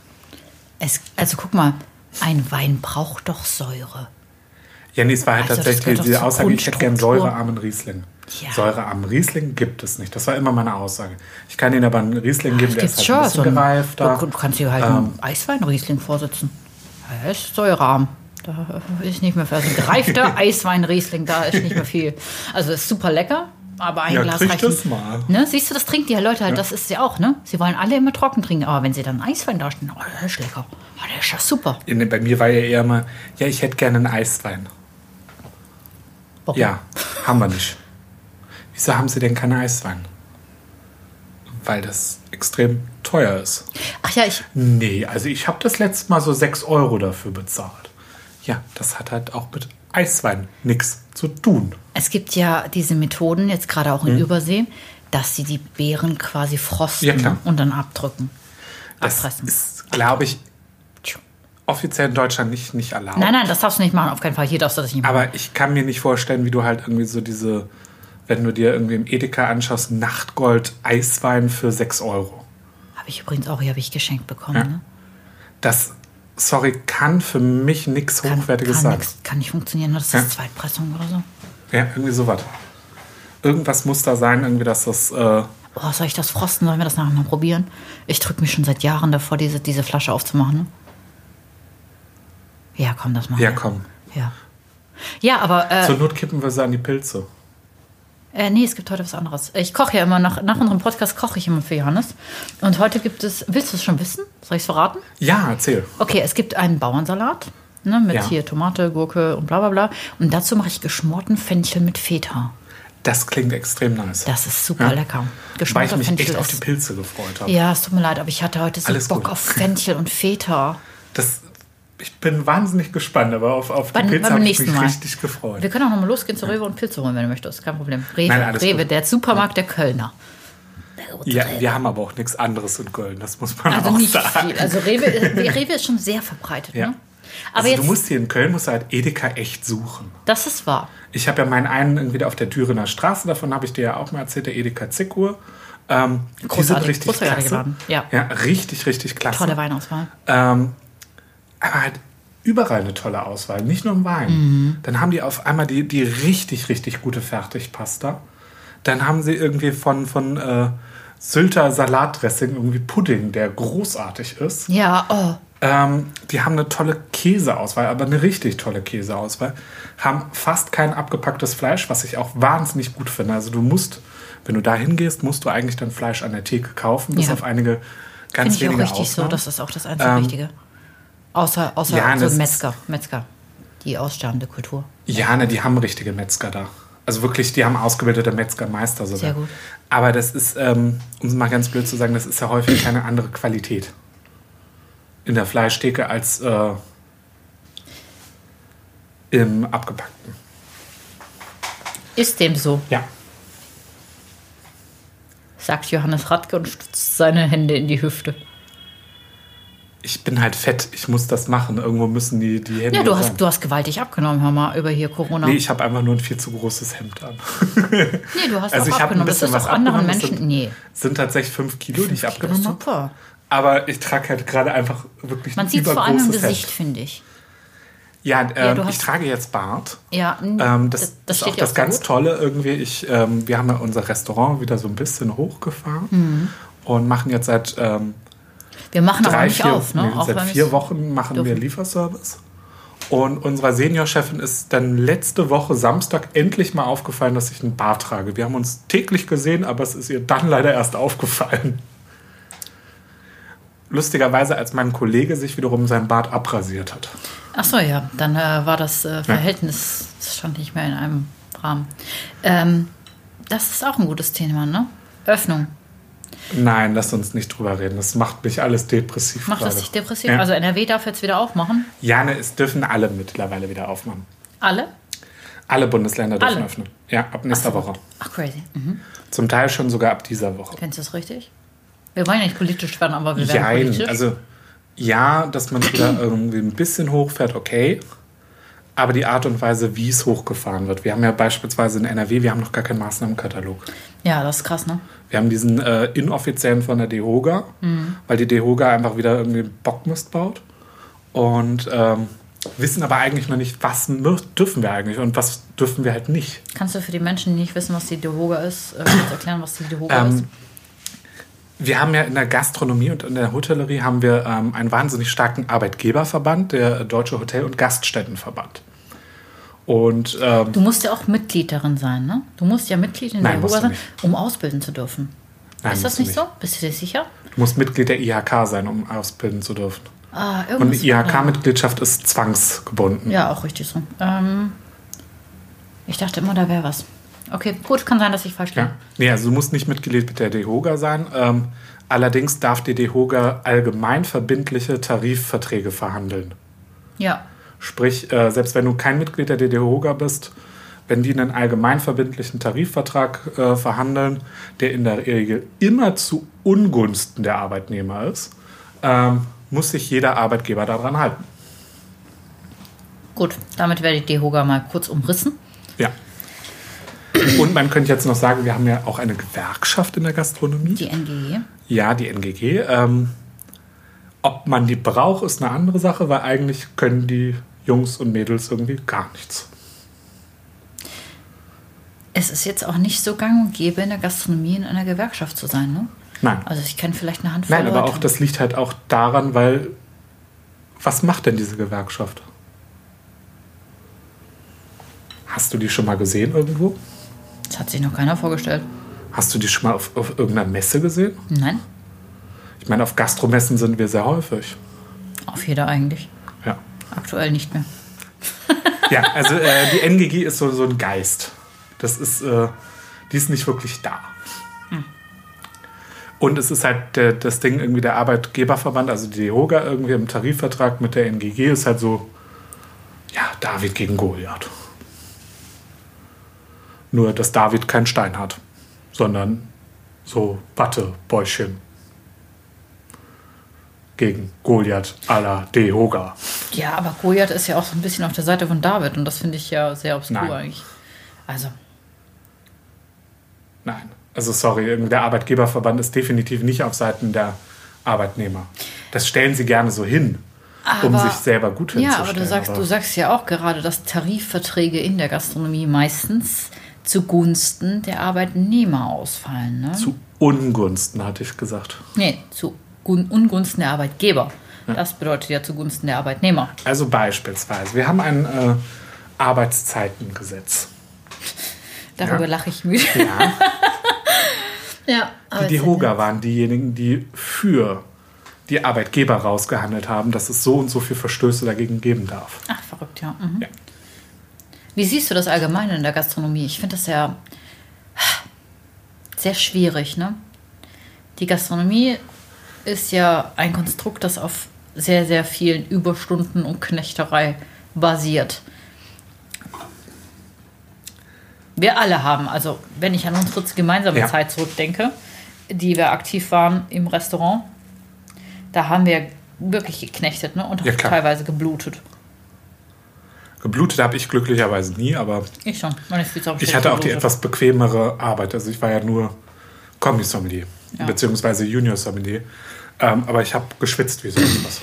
Speaker 2: Es, also guck mal, ein Wein braucht doch Säure.
Speaker 3: Ja, nee, es war halt
Speaker 2: Also,
Speaker 3: tatsächlich diese Aussage, ich hätte gern säurearmen Riesling.
Speaker 2: Ja.
Speaker 3: Säurearmen Riesling gibt es nicht. Das war immer meine Aussage. Ich kann Ihnen aber einen Riesling geben, der ist halt ein bisschen
Speaker 2: so ein-
Speaker 3: gereifter.
Speaker 2: Du, kannst hier halt
Speaker 3: Ähm.
Speaker 2: einen Eisweinriesling vorsitzen. Er ist säurearm. Da ist nicht mehr viel. Also ein gereifter Eisweinriesling, da ist nicht mehr viel. Also ist super lecker, aber ein
Speaker 3: Ja,
Speaker 2: Glas reicht
Speaker 3: das
Speaker 2: nicht.
Speaker 3: mal.
Speaker 2: Ne? Siehst du, das trinken die ja Leute halt, das ist ja auch, ne? Sie wollen alle immer trocken trinken, aber wenn sie dann Eiswein da stehen, oh, der ist lecker. Oh, der ist ja super.
Speaker 3: Bei mir war ja eher mal, ja, ich hätte gerne einen Eiswein.
Speaker 2: Warum?
Speaker 3: Ja, haben wir nicht. Wieso haben Sie denn keinen Eiswein? Weil das extrem teuer ist.
Speaker 2: Ach ja, ich,
Speaker 3: Nee, also ich habe das letzte Mal so 6 Euro dafür bezahlt. Ja, das hat halt auch mit Eiswein nichts zu tun.
Speaker 2: es gibt ja diese Methoden, jetzt gerade auch in Übersee, dass sie die Beeren quasi frosten.
Speaker 3: Ja,
Speaker 2: und dann abdrücken.
Speaker 3: Das
Speaker 2: Abpressen.
Speaker 3: ist, glaube ich, offiziell in Deutschland nicht, nicht erlaubt.
Speaker 2: Nein, nein, das darfst du nicht machen, auf keinen Fall. Hier darfst du das nicht machen.
Speaker 3: Aber ich kann mir nicht vorstellen, wie du halt irgendwie so diese, wenn du dir irgendwie im Edeka anschaust, Nachtgold Eiswein für 6 Euro.
Speaker 2: Habe ich übrigens auch, hier habe ich geschenkt bekommen.
Speaker 3: Ja.
Speaker 2: Ne?
Speaker 3: Das, sorry, kann für mich nichts Hochwertiges
Speaker 2: kann,
Speaker 3: sein.
Speaker 2: nix, kann nicht funktionieren, nur das
Speaker 3: Ja.
Speaker 2: ist Zweitpressung oder so.
Speaker 3: Ja, irgendwie sowas. Irgendwas muss da sein, irgendwie, dass das. Äh,
Speaker 2: Oh, soll ich das frosten? Sollen wir das nachher mal probieren? Ich drücke mich schon seit Jahren davor, diese, diese Flasche aufzumachen. Ja, komm, das machen
Speaker 3: ja,
Speaker 2: wir.
Speaker 3: komm.
Speaker 2: Ja. Ja, aber äh,
Speaker 3: Zur Not kippen wir sie an die Pilze.
Speaker 2: Äh, nee, es gibt heute was anderes. Ich koche ja immer, nach, nach unserem Podcast koche ich immer für Johannes. Und heute gibt es, willst du es schon wissen? Soll ich es verraten?
Speaker 3: Ja, erzähl.
Speaker 2: Okay, es gibt einen Bauernsalat ne, mit
Speaker 3: Ja.
Speaker 2: hier Tomate, Gurke und bla bla bla. Und dazu mache ich geschmorten Fenchel mit Feta.
Speaker 3: Das klingt extrem nice.
Speaker 2: Das ist super
Speaker 3: Ja.
Speaker 2: lecker.
Speaker 3: Weil ich
Speaker 2: Geschmorter
Speaker 3: mich
Speaker 2: Fenchel
Speaker 3: echt auf die. Pilze gefreut habe.
Speaker 2: Ja, es tut mir leid, aber ich hatte heute so
Speaker 3: Alles
Speaker 2: Bock
Speaker 3: gut.
Speaker 2: auf Fenchel und Feta.
Speaker 3: Das, ich bin wahnsinnig gespannt, aber auf, auf die
Speaker 2: Beim-
Speaker 3: Pilze habe ich mich
Speaker 2: Mal.
Speaker 3: richtig gefreut.
Speaker 2: Wir können auch noch mal losgehen zu Rewe und Pilze holen, wenn du möchtest. Kein Problem. Rewe,
Speaker 3: Nein,
Speaker 2: Rewe der Supermarkt der Kölner.
Speaker 3: Ja, wir haben aber auch nichts anderes in Köln, das muss man
Speaker 2: Also
Speaker 3: auch
Speaker 2: nicht
Speaker 3: sagen.
Speaker 2: viel. Also Rewe, Rewe ist schon sehr verbreitet.
Speaker 3: Ja.
Speaker 2: Ne? Aber
Speaker 3: also
Speaker 2: jetzt,
Speaker 3: du musst hier in Köln musst du halt Edeka echt suchen.
Speaker 2: das ist wahr.
Speaker 3: Ich habe ja meinen einen irgendwie auf der Thürener Straße, davon habe ich dir ja auch mal erzählt, der Edeka Zickur. Ähm, die sind richtig klasse.
Speaker 2: Ja.
Speaker 3: ja, richtig, richtig klasse.
Speaker 2: Tolle Weinauswahl.
Speaker 3: Ähm, aber halt überall eine tolle Auswahl, nicht nur im Wein.
Speaker 2: Mhm.
Speaker 3: Dann haben die auf einmal die, die richtig, richtig gute Fertigpasta. Dann haben sie irgendwie von, von äh, Sylter Salatdressing irgendwie Pudding, der großartig ist.
Speaker 2: Ja, oh.
Speaker 3: Ähm, die haben eine tolle Käseauswahl, aber eine richtig tolle Käseauswahl. Haben fast kein abgepacktes Fleisch, was ich auch wahnsinnig gut finde. Also du musst, wenn du da hingehst, musst du eigentlich dann Fleisch an der Theke kaufen, bis
Speaker 2: Ja.
Speaker 3: auf einige ganz
Speaker 2: Finde ich auch richtig so.
Speaker 3: Ausnahmen.
Speaker 2: Das ist auch das einzige
Speaker 3: Ähm,
Speaker 2: Richtige. Außer, außer
Speaker 3: ja,
Speaker 2: so
Speaker 3: das ist-
Speaker 2: Metzger. Metzger. Die aussterbende Kultur.
Speaker 3: Ja, ne, die haben richtige Metzger da. Also wirklich, die haben ausgebildete Metzgermeister sogar.
Speaker 2: Sehr gut.
Speaker 3: Aber das ist, ähm, um es mal ganz blöd zu sagen, das ist ja häufig keine andere Qualität in der Fleischtheke als äh, im abgepackten.
Speaker 2: Ist dem so,
Speaker 3: Ja.
Speaker 2: sagt Johannes Radke und stützt seine Hände in die Hüfte.
Speaker 3: Ich bin halt fett, ich muss das machen. Irgendwo müssen die, die Hände
Speaker 2: Ja, du
Speaker 3: sein.
Speaker 2: hast, du hast gewaltig abgenommen, hör mal, über hier Corona.
Speaker 3: Nee,
Speaker 2: Nee,
Speaker 3: ich habe einfach nur ein viel zu großes Hemd an.
Speaker 2: du hast
Speaker 3: Also ich
Speaker 2: auch
Speaker 3: ein
Speaker 2: abgenommen. Das
Speaker 3: bisschen
Speaker 2: ist
Speaker 3: was
Speaker 2: anderen
Speaker 3: abgenommen. Das
Speaker 2: Menschen.
Speaker 3: sind,
Speaker 2: Nee.
Speaker 3: sind tatsächlich fünf Kilo, die ich
Speaker 2: Kilo,
Speaker 3: abgenommen habe.
Speaker 2: Super.
Speaker 3: Aber ich trage halt gerade einfach wirklich
Speaker 2: Man
Speaker 3: ein
Speaker 2: sieht es vor allem im Gesicht, finde ich.
Speaker 3: Ja, ähm,
Speaker 2: du
Speaker 3: ich trage jetzt Bart.
Speaker 2: Ja,
Speaker 3: Ähm, das,
Speaker 2: das,
Speaker 3: ist
Speaker 2: steht
Speaker 3: auch das
Speaker 2: auch sehr
Speaker 3: ganz
Speaker 2: gut.
Speaker 3: Tolle irgendwie. Ich, ähm, wir haben ja unser Restaurant wieder so ein bisschen hochgefahren
Speaker 2: Mhm.
Speaker 3: und machen jetzt seit ähm,
Speaker 2: Wir machen aber
Speaker 3: drei,
Speaker 2: nicht
Speaker 3: vier,
Speaker 2: auf, ne?
Speaker 3: nee, seit vier Wochen machen wir
Speaker 2: dürfen.
Speaker 3: Lieferservice. Und unserer Seniorchefin ist dann letzte Woche Samstag endlich mal aufgefallen, dass ich einen Bart trage. Wir haben uns täglich gesehen, aber es ist ihr dann leider erst aufgefallen. Lustigerweise, als mein Kollege sich wiederum sein Bart abrasiert hat.
Speaker 2: Ach so, ja, dann äh, war das äh, Verhältnis, das stand nicht mehr in einem Rahmen. Ähm, das ist auch ein gutes Thema, ne? Öffnung.
Speaker 3: Nein, lass uns nicht drüber reden. Das macht mich alles depressiv.
Speaker 2: Macht das
Speaker 3: gerade.
Speaker 2: dich depressiv?
Speaker 3: Ja.
Speaker 2: Also NRW darf jetzt wieder aufmachen.
Speaker 3: Ja, ne, es dürfen alle mittlerweile wieder aufmachen.
Speaker 2: Alle?
Speaker 3: Alle Bundesländer dürfen
Speaker 2: Alle?
Speaker 3: öffnen. Ja, ab nächster Woche.
Speaker 2: Ach, crazy. Mhm.
Speaker 3: Zum Teil schon sogar ab dieser Woche.
Speaker 2: Kennst du das richtig? Wir wollen ja nicht politisch werden, aber wir werden
Speaker 3: Jein,
Speaker 2: politisch.
Speaker 3: also ja, dass man wieder irgendwie ein bisschen hochfährt, okay. Aber die Art und Weise, wie es hochgefahren wird. Wir haben ja beispielsweise in NRW, wir haben noch gar keinen Maßnahmenkatalog.
Speaker 2: ja, das ist krass, ne?
Speaker 3: Wir haben diesen äh, inoffiziellen von der DEHOGA,
Speaker 2: Mhm.
Speaker 3: weil die DEHOGA einfach wieder irgendwie Bockmist baut. Und ähm, wissen aber eigentlich noch nicht, was dürfen wir eigentlich und was dürfen wir halt nicht.
Speaker 2: Kannst du für die Menschen, die nicht wissen, was die DeHoga ist, äh, kurz erklären, was die DeHoga ist?
Speaker 3: Wir haben ja in der Gastronomie und in der Hotellerie haben wir ähm, einen wahnsinnig starken Arbeitgeberverband, der Deutsche Hotel- und Gaststättenverband. Und ähm,
Speaker 2: Du musst ja auch Mitglied darin sein, ne? Du musst ja Mitglied in der
Speaker 3: Nein,
Speaker 2: DeHoga
Speaker 3: du
Speaker 2: sein,
Speaker 3: nicht.
Speaker 2: um ausbilden zu dürfen.
Speaker 3: Nein,
Speaker 2: ist das nicht so? Bist du dir sicher?
Speaker 3: du musst Mitglied der IHK sein, um ausbilden zu dürfen.
Speaker 2: Ah,
Speaker 3: Und die. IHK-Mitgliedschaft ist zwangsgebunden.
Speaker 2: Ja, auch richtig so. Ähm, ich dachte immer, da wäre was. Okay, gut, kann sein, dass ich falsch liege.
Speaker 3: Ja. Nee, also du musst nicht Mitglied mit der DEHOGA sein. Ähm, allerdings darf die DEHOGA allgemein verbindliche Tarifverträge verhandeln.
Speaker 2: Ja.
Speaker 3: Sprich, äh, selbst wenn du kein Mitglied der DEHOGA bist, wenn die einen allgemein verbindlichen Tarifvertrag äh, verhandeln, der in der Regel immer zu Ungunsten der Arbeitnehmer ist, ähm, muss sich jeder Arbeitgeber daran halten.
Speaker 2: Gut, damit werde ich DeHoga mal kurz umrissen.
Speaker 3: Ja. Und man könnte jetzt noch sagen, wir haben ja auch eine Gewerkschaft in der Gastronomie.
Speaker 2: Die NGE.
Speaker 3: Ja, die NGG. Ähm, ob man die braucht, ist eine andere Sache, weil eigentlich können die Jungs und Mädels irgendwie gar nichts.
Speaker 2: Es ist jetzt auch nicht so gang und gäbe, in der Gastronomie in einer Gewerkschaft zu sein, ne?
Speaker 3: Nein.
Speaker 2: Also ich kenne vielleicht eine Handvoll
Speaker 3: Nein,
Speaker 2: Leute.
Speaker 3: aber auch das liegt halt auch daran, weil was macht denn diese Gewerkschaft? Hast du die schon mal gesehen irgendwo?
Speaker 2: Das hat sich noch keiner vorgestellt.
Speaker 3: Hast du die schon mal auf, auf irgendeiner Messe gesehen?
Speaker 2: Nein,
Speaker 3: Ich meine, auf Gastromessen sind wir sehr häufig.
Speaker 2: auf jeder eigentlich.
Speaker 3: Ja.
Speaker 2: Aktuell nicht mehr.
Speaker 3: Ja, also äh, die NGG ist so, so ein Geist. Das ist, äh, die ist nicht wirklich da. Und es ist halt der, das Ding irgendwie der Arbeitgeberverband, also die DEHOGA irgendwie im Tarifvertrag mit der NGG ist halt so, ja, David gegen Goliath. Nur, dass David keinen Stein hat, sondern so Wattebäuschen gegen Goliath à la DEHOGA.
Speaker 2: Ja, aber Goliath ist ja auch so ein bisschen auf der Seite von David und das finde ich ja sehr obskur
Speaker 3: Nein.
Speaker 2: eigentlich. Also,
Speaker 3: Nein. Also sorry, der Arbeitgeberverband ist definitiv nicht auf Seiten der Arbeitnehmer. Das stellen sie gerne so hin, um
Speaker 2: Aber-
Speaker 3: sich selber gut
Speaker 2: ja,
Speaker 3: hinzustellen.
Speaker 2: aber du sagst, du sagst ja auch gerade, dass Tarifverträge in der Gastronomie meistens zugunsten der Arbeitnehmer ausfallen. Ne?
Speaker 3: zu Ungunsten, hatte ich gesagt.
Speaker 2: Nee, zu Gun Ungunsten der Arbeitgeber. Das bedeutet ja zugunsten der Arbeitnehmer.
Speaker 3: Also beispielsweise, wir haben ein äh, Arbeitszeitengesetz.
Speaker 2: Darüber
Speaker 3: Ja.
Speaker 2: lache ich müde.
Speaker 3: Ja.
Speaker 2: Ja,
Speaker 3: Die DEHOGA waren diejenigen, die für die Arbeitgeber rausgehandelt haben, dass es so und so viele Verstöße dagegen geben darf.
Speaker 2: Ach, verrückt, ja. Mhm.
Speaker 3: Ja.
Speaker 2: Wie siehst du das allgemein in der Gastronomie? Ich finde das ja sehr schwierig, ne? Die Gastronomie ist ja ein Konstrukt, das auf sehr, sehr vielen Überstunden und Knechterei basiert. Wir alle haben, also wenn ich an unsere gemeinsame
Speaker 3: Ja.
Speaker 2: Zeit zurückdenke, die wir aktiv waren im Restaurant, da haben wir wirklich geknechtet ne? und
Speaker 3: Ja,
Speaker 2: teilweise geblutet.
Speaker 3: Geblutet habe ich glücklicherweise nie, aber
Speaker 2: Ich schon.
Speaker 3: Ich hatte auch die etwas bequemere Arbeit. Also ich war ja nur Kombi-Sommelier,
Speaker 2: Ja.
Speaker 3: beziehungsweise Junior-Sommelier. Ähm, aber ich habe geschwitzt wie sonst was.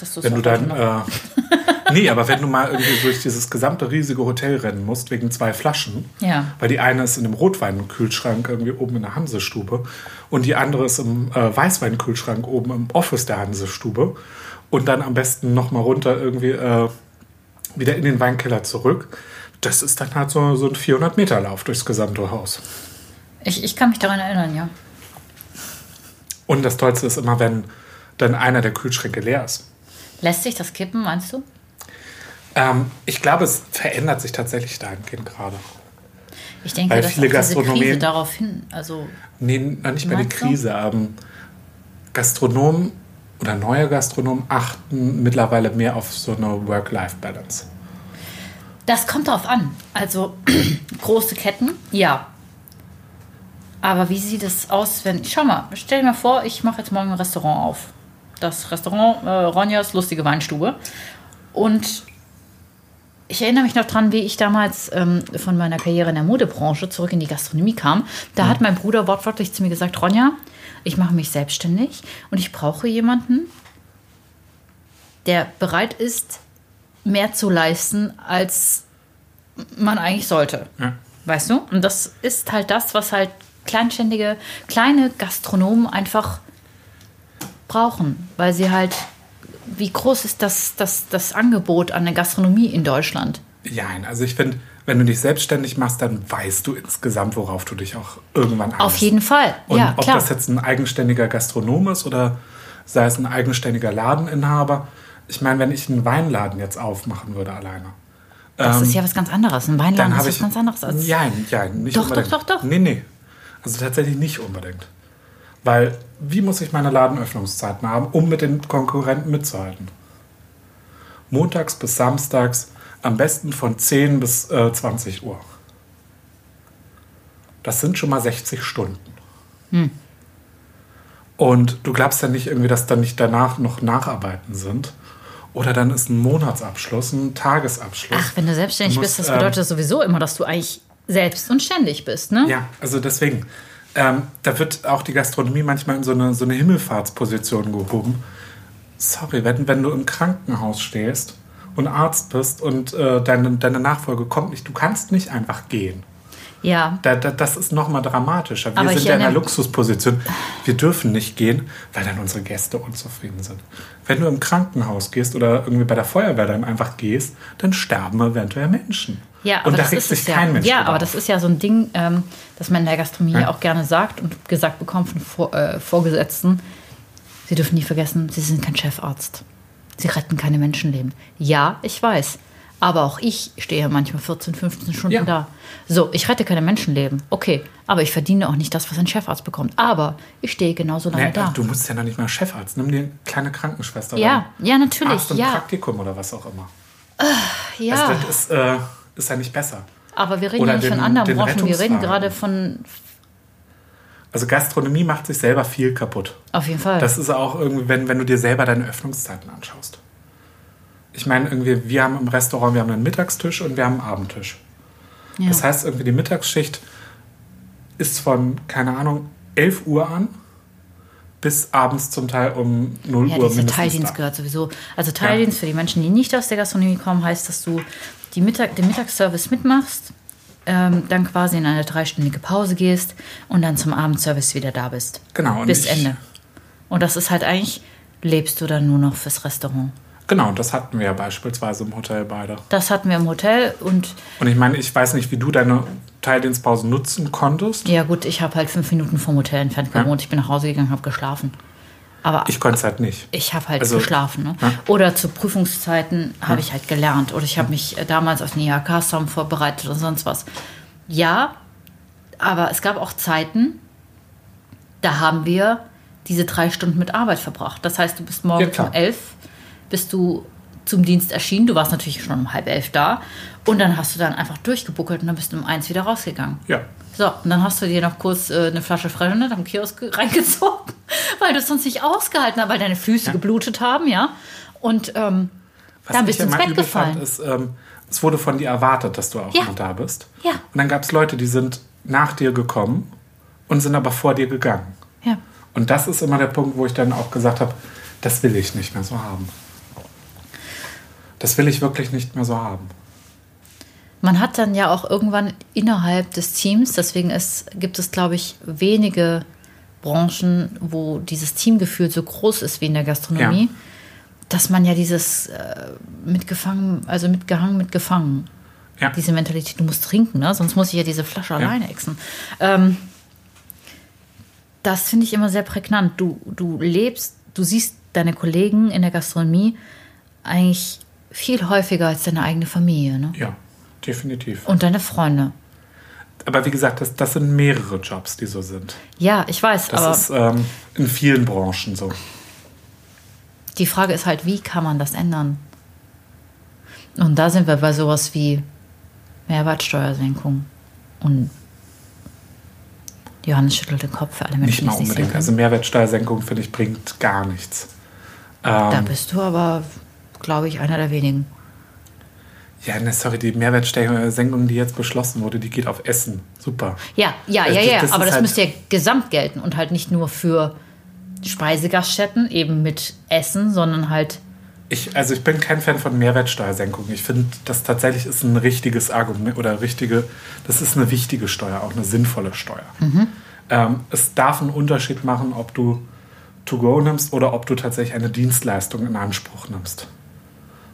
Speaker 2: Dass du's
Speaker 3: Wenn du dann... Äh, nee, aber wenn du mal irgendwie durch dieses gesamte riesige Hotel rennen musst, wegen zwei Flaschen,
Speaker 2: Ja.
Speaker 3: weil die eine ist in einem Rotweinkühlschrank irgendwie oben in der Hansestube und die andere ist im äh, Weißweinkühlschrank oben im Office der Hansestube und dann am besten nochmal runter irgendwie äh, wieder in den Weinkeller zurück. Das ist dann halt so, so ein 400-Meter-Lauf durchs gesamte Haus.
Speaker 2: Ich, ich kann mich daran erinnern, ja.
Speaker 3: Und das Tollste ist immer, wenn dann einer der Kühlschränke leer ist.
Speaker 2: Lässt sich das kippen, meinst du?
Speaker 3: Ähm, ich glaube, es verändert sich tatsächlich dahingehend gerade.
Speaker 2: Ich denke,
Speaker 3: Weil
Speaker 2: dass
Speaker 3: viele
Speaker 2: diese Krise darauf hin, also
Speaker 3: Nee, noch nicht mal die? Krise. Ähm, Gastronomen oder neue Gastronomen achten mittlerweile mehr auf so eine Work-Life-Balance.
Speaker 2: das kommt darauf an. Also große Ketten, ja. Aber wie sieht es aus, wenn, schau mal, stell dir mal vor, ich mache jetzt morgen ein Restaurant auf. Das Restaurant äh, Ronjas lustige Weinstube. Und ich erinnere mich noch dran, wie ich damals ähm, von meiner Karriere in der Modebranche zurück in die Gastronomie kam. Da hat mein Bruder wortwörtlich zu mir gesagt, Ronja, ich mache mich selbstständig und ich brauche jemanden, der bereit ist, mehr zu leisten, als man eigentlich sollte.
Speaker 3: Ja.
Speaker 2: Weißt du? Und das ist halt das, was halt kleinständige, kleine Gastronomen einfach brauchen, weil sie halt, wie groß ist das, das, das Angebot an der Gastronomie in Deutschland?
Speaker 3: Ja, also ich finde, wenn du dich selbstständig machst, dann weißt du insgesamt, worauf du dich auch irgendwann einlässt.
Speaker 2: Auf jeden Fall,
Speaker 3: Und
Speaker 2: ja,
Speaker 3: ob
Speaker 2: klar.
Speaker 3: das jetzt ein eigenständiger Gastronom ist oder sei es ein eigenständiger Ladeninhaber. Ich meine, wenn ich einen Weinladen jetzt aufmachen würde alleine,
Speaker 2: das ist ja was ganz anderes. Ein Weinladen ist was
Speaker 3: ich.
Speaker 2: ganz anderes als.
Speaker 3: Ja, ja, nicht
Speaker 2: Doch,
Speaker 3: unbedingt.
Speaker 2: doch, doch, doch.
Speaker 3: Nee, nee. Also tatsächlich nicht unbedingt. Weil, wie muss ich meine Ladenöffnungszeiten haben, um mit den Konkurrenten mitzuhalten? Montags bis samstags, am besten von 10 bis äh, 20 Uhr. Das sind schon mal 60 Stunden.
Speaker 2: Hm.
Speaker 3: Und du glaubst ja nicht irgendwie, dass dann nicht danach noch Nacharbeiten sind. Oder dann ist ein Monatsabschluss, ein Tagesabschluss.
Speaker 2: Ach, wenn du selbstständig
Speaker 3: Du
Speaker 2: bist,
Speaker 3: musst,
Speaker 2: das bedeutet das sowieso immer, dass du eigentlich selbst und ständig bist, ne?
Speaker 3: Ja, also deswegen. Ähm, da wird auch die Gastronomie manchmal in so eine, so eine Himmelfahrtsposition gehoben. Sorry, wenn, wenn du im Krankenhaus stehst und Arzt bist und äh, deine, deine Nachfolge kommt nicht, du kannst nicht einfach gehen.
Speaker 2: Ja.
Speaker 3: Da, da, das ist noch mal dramatischer. Wir
Speaker 2: Aber
Speaker 3: sind ja in einer Luxusposition. Wir dürfen nicht gehen, weil dann unsere Gäste unzufrieden sind. Wenn du im Krankenhaus gehst oder irgendwie bei der Feuerwehr dann einfach gehst, dann sterben eventuell Menschen.
Speaker 2: Ja, aber
Speaker 3: und da
Speaker 2: das
Speaker 3: regt
Speaker 2: ist
Speaker 3: sich
Speaker 2: es ja.
Speaker 3: kein Mensch
Speaker 2: Ja, aber das ist ja so ein Ding, ähm, das man in der Gastronomie
Speaker 3: Ja.
Speaker 2: auch gerne sagt und gesagt bekommt von Vor äh, Vorgesetzten. Sie dürfen nie vergessen, Sie sind kein Chefarzt. Sie retten keine Menschenleben. Ja, ich weiß. Aber auch ich stehe manchmal 14, 15 Stunden
Speaker 3: Ja.
Speaker 2: da. So, ich rette keine Menschenleben. Okay, aber ich verdiene auch nicht das, was ein Chefarzt bekommt. Aber ich stehe genauso lange
Speaker 3: Nee,
Speaker 2: da.
Speaker 3: Du musst ja noch nicht mal Chefarzt. Nimm dir eine kleine Krankenschwester.
Speaker 2: Ja, ja, natürlich,
Speaker 3: Arzt im
Speaker 2: ja.
Speaker 3: Praktikum oder was auch immer.
Speaker 2: ja.
Speaker 3: Also das ist, äh, ist ja nicht besser.
Speaker 2: aber wir reden
Speaker 3: oder
Speaker 2: ja nicht von anderen Branchen. Wir reden gerade von,
Speaker 3: Also Gastronomie macht sich selber viel kaputt.
Speaker 2: auf jeden Fall.
Speaker 3: Das ist auch irgendwie, wenn, wenn du dir selber deine Öffnungszeiten anschaust. Ich meine, irgendwie, wir haben im Restaurant, wir haben einen Mittagstisch und wir haben einen Abendtisch.
Speaker 2: ja.
Speaker 3: Das heißt, irgendwie die Mittagsschicht ist von, keine Ahnung, 11 Uhr an bis abends zum Teil um 0
Speaker 2: Ja,
Speaker 3: Uhr mindestens
Speaker 2: Teildienst
Speaker 3: da.
Speaker 2: gehört sowieso. Also Teildienst für die Menschen, die nicht aus der Gastronomie kommen, heißt, dass du die Mittag, den Mittagsservice mitmachst, ähm, dann quasi in eine dreistündige Pause gehst und dann zum Abendservice wieder da bist.
Speaker 3: Genau,
Speaker 2: Bis Ende. Und das ist halt eigentlich, lebst du dann nur noch fürs Restaurant.
Speaker 3: Genau, und das hatten wir ja beispielsweise im Hotel beide.
Speaker 2: Das hatten wir im Hotel und
Speaker 3: Und ich meine, ich weiß nicht, wie du deine Teildienstpause nutzen konntest.
Speaker 2: ja gut, ich habe halt fünf Minuten vom Hotel entfernt gewohnt. Ich bin nach Hause gegangen, habe geschlafen. Aber
Speaker 3: Ich konnte es halt nicht.
Speaker 2: Ich habe halt
Speaker 3: Also,
Speaker 2: geschlafen. Ne?
Speaker 3: ja.
Speaker 2: Oder zu Prüfungszeiten habe ich halt gelernt. Oder ich habe mich äh, damals auf den IHK-Song vorbereitet oder sonst was. Ja, aber es gab auch Zeiten, da haben wir diese drei Stunden mit Arbeit verbracht. Das heißt, du bist
Speaker 3: Ja,
Speaker 2: morgens
Speaker 3: klar.
Speaker 2: um elf, bist du zum Dienst erschienen. Du warst natürlich schon um halb elf da. Und dann hast du dann einfach durchgebuckelt und dann bist du um eins wieder rausgegangen.
Speaker 3: Ja.
Speaker 2: So, und dann hast du dir noch kurz äh, eine Flasche Freunde am Kiosk reingezogen, weil du es sonst nicht ausgehalten hast, weil deine Füße geblutet haben, ja. Und ähm,
Speaker 3: Was
Speaker 2: dann bist du ins Bett gefallen.
Speaker 3: ist, ähm, es wurde von dir erwartet, dass du auch
Speaker 2: Ja.
Speaker 3: da bist.
Speaker 2: Ja.
Speaker 3: Und dann gab es Leute, die sind nach dir gekommen und sind aber vor dir gegangen.
Speaker 2: ja.
Speaker 3: Und das ist immer der Punkt, wo ich dann auch gesagt habe, das will ich nicht mehr so haben. Das will ich wirklich nicht mehr so haben.
Speaker 2: Man hat dann ja auch irgendwann innerhalb des Teams, deswegen ist, gibt es, glaube ich, wenige Branchen, wo dieses Teamgefühl so groß ist wie in der Gastronomie,
Speaker 3: Ja.
Speaker 2: dass man ja dieses äh, mitgefangen, also mitgehangen, mitgefangen,
Speaker 3: Ja.
Speaker 2: diese Mentalität, du musst trinken, ne? sonst muss ich ja diese Flasche alleine exen. Ähm, das finde ich immer sehr prägnant. Du, du lebst, du siehst deine Kollegen in der Gastronomie eigentlich viel häufiger als deine eigene Familie ne?
Speaker 3: ja, definitiv.
Speaker 2: und deine Freunde.
Speaker 3: Aber wie gesagt, das, das sind mehrere Jobs, die so sind.
Speaker 2: Ja, ich weiß,
Speaker 3: Das ist ähm, in vielen Branchen so.
Speaker 2: die Frage ist halt, wie kann man das ändern? Und da sind wir bei sowas wie Mehrwertsteuersenkung. Und Johannes schüttelt den Kopf für alle
Speaker 3: Nicht
Speaker 2: Menschen,
Speaker 3: mal
Speaker 2: nicht sehen
Speaker 3: unbedingt. Also. Mehrwertsteuersenkung, finde ich, bringt gar nichts.
Speaker 2: Da
Speaker 3: Ähm,
Speaker 2: bist du aber, glaube ich, einer der wenigen.
Speaker 3: ja, ne, sorry, die Mehrwertsteuersenkung, die jetzt beschlossen wurde, die geht auf Essen. Super.
Speaker 2: Ja, ja,
Speaker 3: Also
Speaker 2: ja,
Speaker 3: das-
Speaker 2: ja.
Speaker 3: das
Speaker 2: aber das
Speaker 3: halt-
Speaker 2: müsste ja gesamt gelten und halt nicht nur für Speisegaststätten, eben mit Essen, sondern halt
Speaker 3: Ich, also ich bin kein Fan von Mehrwertsteuersenkungen. Ich finde, das tatsächlich ist ein richtiges Argument oder richtige, das ist eine wichtige Steuer, auch eine sinnvolle Steuer. Ähm, es darf einen Unterschied machen, ob du To-Go nimmst oder ob du tatsächlich eine Dienstleistung in Anspruch nimmst.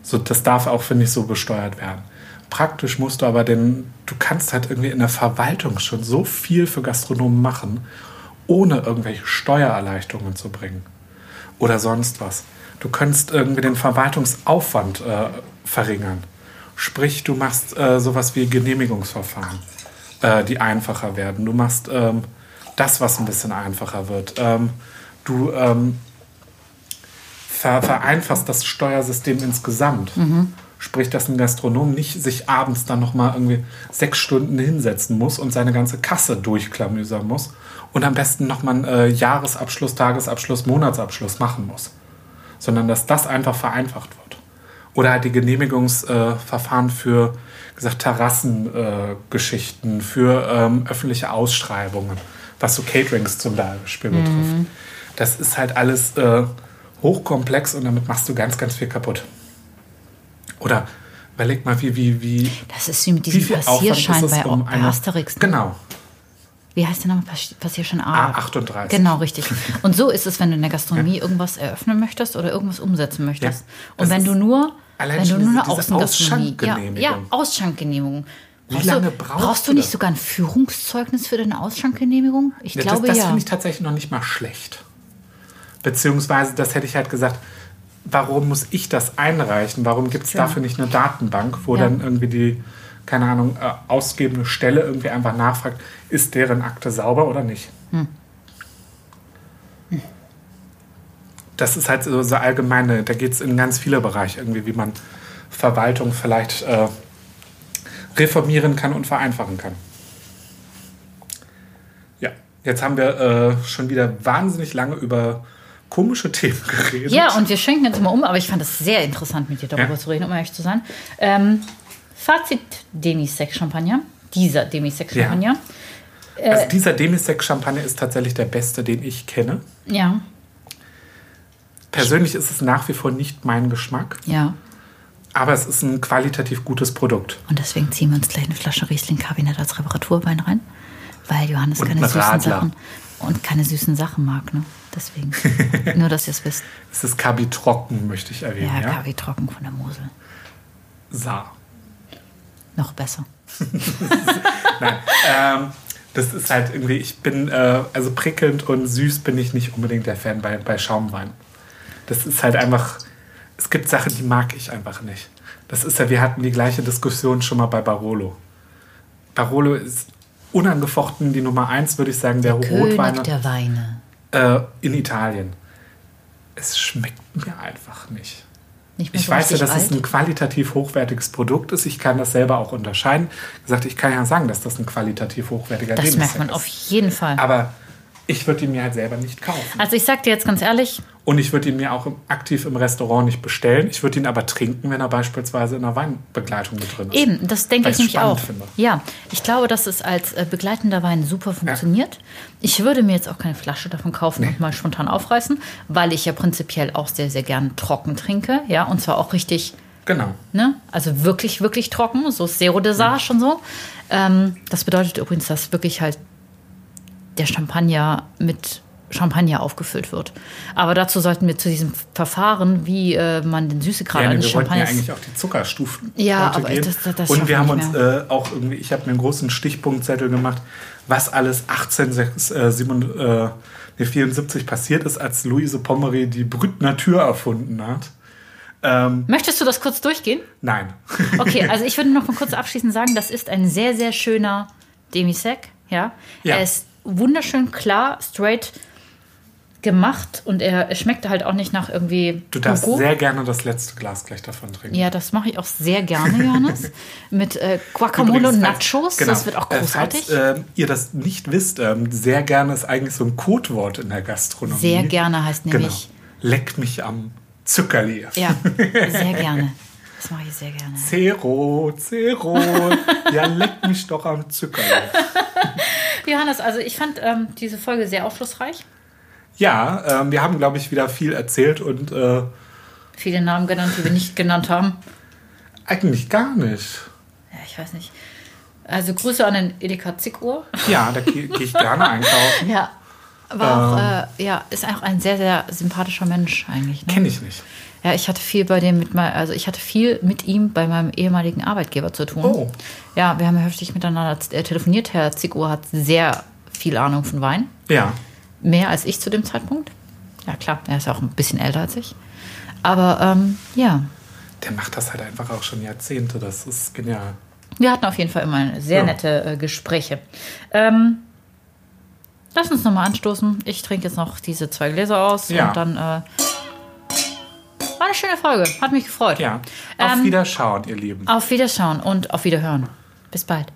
Speaker 3: So, das darf auch, finde ich, so besteuert werden. Praktisch musst du aber den, du kannst halt irgendwie in der Verwaltung schon so viel für Gastronomen machen, ohne irgendwelche Steuererleichterungen zu bringen. Oder sonst was. Du könntest irgendwie den Verwaltungsaufwand äh, verringern. Sprich, du machst äh, sowas wie Genehmigungsverfahren, äh, die einfacher werden. Du machst ähm, das, was ein bisschen einfacher wird. Ähm, du ähm, ver vereinfachst das Steuersystem insgesamt. Sprich, dass ein Gastronom nicht sich abends dann nochmal irgendwie sechs Stunden hinsetzen muss und seine ganze Kasse durchklamüsern muss und am besten nochmal einen äh, Jahresabschluss, Tagesabschluss, Monatsabschluss machen muss. Sondern dass das einfach vereinfacht wird. Oder halt die Genehmigungsverfahren äh, für gesagt, Terrassengeschichten, äh, für ähm, öffentliche Ausschreibungen, was so Caterings zum Beispiel betrifft. Das ist halt alles äh, hochkomplex und damit machst du ganz, ganz viel kaputt. Oder überleg mal, wie, wie, wie,
Speaker 2: Das ist wie mit
Speaker 3: wie
Speaker 2: diesem
Speaker 3: Aufwand
Speaker 2: Passierschein bei,
Speaker 3: um eine,
Speaker 2: Asterix. Ne?
Speaker 3: Genau,
Speaker 2: Wie heißt der Name? Pass- Passierschein A.
Speaker 3: A38.
Speaker 2: Genau, richtig. Und so ist es, wenn du in der Gastronomie irgendwas eröffnen möchtest oder irgendwas umsetzen möchtest.
Speaker 3: Ja.
Speaker 2: Und
Speaker 3: Das
Speaker 2: wenn du nur,
Speaker 3: allein
Speaker 2: wenn du nur eine Außengastronomie, ja,
Speaker 3: Ausschankgenehmigung.
Speaker 2: ja, Ausschankgenehmigung.
Speaker 3: Wie
Speaker 2: Brauchst
Speaker 3: lange
Speaker 2: du,
Speaker 3: brauchst
Speaker 2: brauchst
Speaker 3: du
Speaker 2: nicht
Speaker 3: das?
Speaker 2: sogar ein Führungszeugnis für deine Ausschankgenehmigung? Ich
Speaker 3: Ja,
Speaker 2: glaube
Speaker 3: das, das
Speaker 2: ja.
Speaker 3: finde ich tatsächlich noch nicht mal schlecht. Beziehungsweise, das hätte ich halt gesagt, warum muss ich das einreichen? Warum gibt es
Speaker 2: Ja.
Speaker 3: dafür nicht eine Datenbank, wo
Speaker 2: Ja.
Speaker 3: dann irgendwie die, keine Ahnung, äh, ausgebende Stelle irgendwie einfach nachfragt, ist deren Akte sauber oder nicht?
Speaker 2: Hm.
Speaker 3: Das ist halt so, so allgemeine, da geht es in ganz viele Bereiche irgendwie, wie man Verwaltung vielleicht äh, reformieren kann und vereinfachen kann. Ja, jetzt haben wir äh, schon wieder wahnsinnig lange über komische Themen geredet.
Speaker 2: Ja, und wir schenken jetzt mal um, aber ich fand es sehr interessant, mit dir darüber
Speaker 3: Ja.
Speaker 2: zu reden, um ehrlich zu sein. Ähm, Fazit Demisec Champagner, dieser Demisec
Speaker 3: Ja.
Speaker 2: Champagner.
Speaker 3: also dieser Demisec Champagner ist tatsächlich der beste, den ich kenne.
Speaker 2: Ja,
Speaker 3: Persönlich ist es nach wie vor nicht mein Geschmack,
Speaker 2: ja.
Speaker 3: aber es ist ein qualitativ gutes Produkt.
Speaker 2: Und deswegen ziehen wir uns gleich eine Flasche Riesling-Kabinett als Reparaturwein rein, weil Johannes
Speaker 3: Und
Speaker 2: keine süßen
Speaker 3: Radler.
Speaker 2: Sachen und keine süßen Sachen mag. Ne? Deswegen. Nur, dass ihr es wisst.
Speaker 3: Es ist Kabi trocken, möchte ich erwähnen.
Speaker 2: Ja,
Speaker 3: Ja,
Speaker 2: Kabi trocken von der Mosel.
Speaker 3: Saar.
Speaker 2: Noch besser.
Speaker 3: Nein, ähm, das ist halt irgendwie, ich bin, äh, also prickelnd und süß bin ich nicht unbedingt der Fan bei, bei Schaumwein. Das ist halt einfach, es gibt Sachen, die mag ich einfach nicht. Das ist ja, wir hatten die gleiche Diskussion schon mal bei Barolo. Barolo ist unangefochten die Nummer eins, würde ich sagen, der, Rotweine
Speaker 2: König der Weine.
Speaker 3: äh, in Italien. Es schmeckt mir einfach nicht.
Speaker 2: Nicht
Speaker 3: Ich
Speaker 2: so
Speaker 3: weiß ja, dass es
Speaker 2: alt.
Speaker 3: ein qualitativ hochwertiges Produkt ist. Ich kann das selber auch unterscheiden. Gesagt, ich kann ja sagen, dass das ein qualitativ hochwertiger
Speaker 2: Das merkt
Speaker 3: Demisec
Speaker 2: man
Speaker 3: ist.
Speaker 2: auf jeden Fall.
Speaker 3: Aber ich würde ihn mir halt selber nicht kaufen.
Speaker 2: Also ich sag dir jetzt ganz ehrlich,
Speaker 3: Und ich würde ihn mir auch aktiv im Restaurant nicht bestellen. Ich würde ihn aber trinken, wenn er beispielsweise in einer Weinbegleitung mit drin ist.
Speaker 2: eben, das denke ich nämlich auch.
Speaker 3: finde.
Speaker 2: Ja, ich glaube, dass es als äh, begleitender Wein super funktioniert. Ich würde mir jetzt auch keine Flasche davon kaufen und mal spontan aufreißen, weil ich ja prinzipiell auch sehr, sehr gern trocken trinke. Ja, und zwar auch richtig
Speaker 3: Genau.
Speaker 2: Ne? Also wirklich, wirklich trocken, so Zero Dosage und so. Ähm, das bedeutet übrigens, dass wirklich halt der Champagner mit Champagner aufgefüllt wird. Aber dazu sollten wir zu diesem Verfahren, wie äh, man den Süßegrad
Speaker 3: Ja,
Speaker 2: eines
Speaker 3: wir wollten ja
Speaker 2: Champagners...
Speaker 3: eigentlich auch die Zuckerstufen
Speaker 2: Ja, aber
Speaker 3: gehen.
Speaker 2: das- das- das
Speaker 3: Und wir haben uns äh, auch irgendwie, ich habe mir einen großen Stichpunktzettel gemacht, was alles 1874 passiert ist, als Louise Pommery die Brüttner Tür erfunden hat. Ähm,
Speaker 2: Möchtest du das kurz durchgehen?
Speaker 3: nein.
Speaker 2: Okay, also ich würde noch mal kurz abschließend sagen, das ist ein sehr, sehr schöner Demisec. Ja?
Speaker 3: Ja.
Speaker 2: Er ist wunderschön klar, straight gemacht und er, er schmeckt halt auch nicht nach irgendwie
Speaker 3: Du darfst
Speaker 2: Hugo.
Speaker 3: sehr gerne das letzte Glas gleich davon trinken.
Speaker 2: Ja, das mache ich auch sehr gerne, Johannes. Mit äh, Guacamole und
Speaker 3: Übrigens,
Speaker 2: Nachos.
Speaker 3: genau,
Speaker 2: Das wird auch
Speaker 3: äh,
Speaker 2: großartig.
Speaker 3: Falls ähm, ihr das nicht wisst, ähm, sehr gerne ist eigentlich so ein Codewort in der Gastronomie.
Speaker 2: Sehr gerne heißt
Speaker 3: Genau.
Speaker 2: nämlich.
Speaker 3: Leck mich am Zuckerli.
Speaker 2: Ja, sehr gerne. Das mache ich sehr gerne.
Speaker 3: Zero, Zero. ja, leck mich doch am Zuckerli.
Speaker 2: Johannes, also ich fand ähm, diese Folge sehr aufschlussreich.
Speaker 3: Ja, ähm, wir haben, glaube ich, wieder viel erzählt und äh,
Speaker 2: viele Namen genannt, die wir nicht genannt haben.
Speaker 3: Eigentlich gar nicht.
Speaker 2: Ja, ich weiß nicht. Also Grüße an den Edeka Zickuhr.
Speaker 3: Ja, da gehe geh ich gerne einkaufen.
Speaker 2: Ja. War auch, äh, ja, ist auch ein sehr, sehr sympathischer Mensch eigentlich. Ne?
Speaker 3: Kenne ich nicht.
Speaker 2: Ja, ich hatte viel bei dem mit mal, also ich hatte viel mit ihm bei meinem ehemaligen Arbeitgeber zu tun.
Speaker 3: Oh.
Speaker 2: Ja, wir haben ja heftig miteinander äh, telefoniert. Herr Zickuhr hat sehr viel Ahnung von Wein.
Speaker 3: Ja.
Speaker 2: Mehr als ich zu dem Zeitpunkt. Ja, klar, er ist auch ein bisschen älter als ich. Aber ähm, ja,
Speaker 3: Der macht das halt einfach auch schon Jahrzehnte. Das ist genial.
Speaker 2: wir hatten auf jeden Fall immer sehr
Speaker 3: Ja.
Speaker 2: nette äh, Gespräche. Ähm, lass uns nochmal anstoßen. Ich trinke jetzt noch diese zwei Gläser aus
Speaker 3: Ja.
Speaker 2: und dann. Äh, war eine schöne Folge. Hat mich gefreut.
Speaker 3: Ja. Auf
Speaker 2: Ähm,
Speaker 3: Wiederschauen, ihr Lieben.
Speaker 2: Auf Wiederschauen und auf Wiederhören. Bis bald.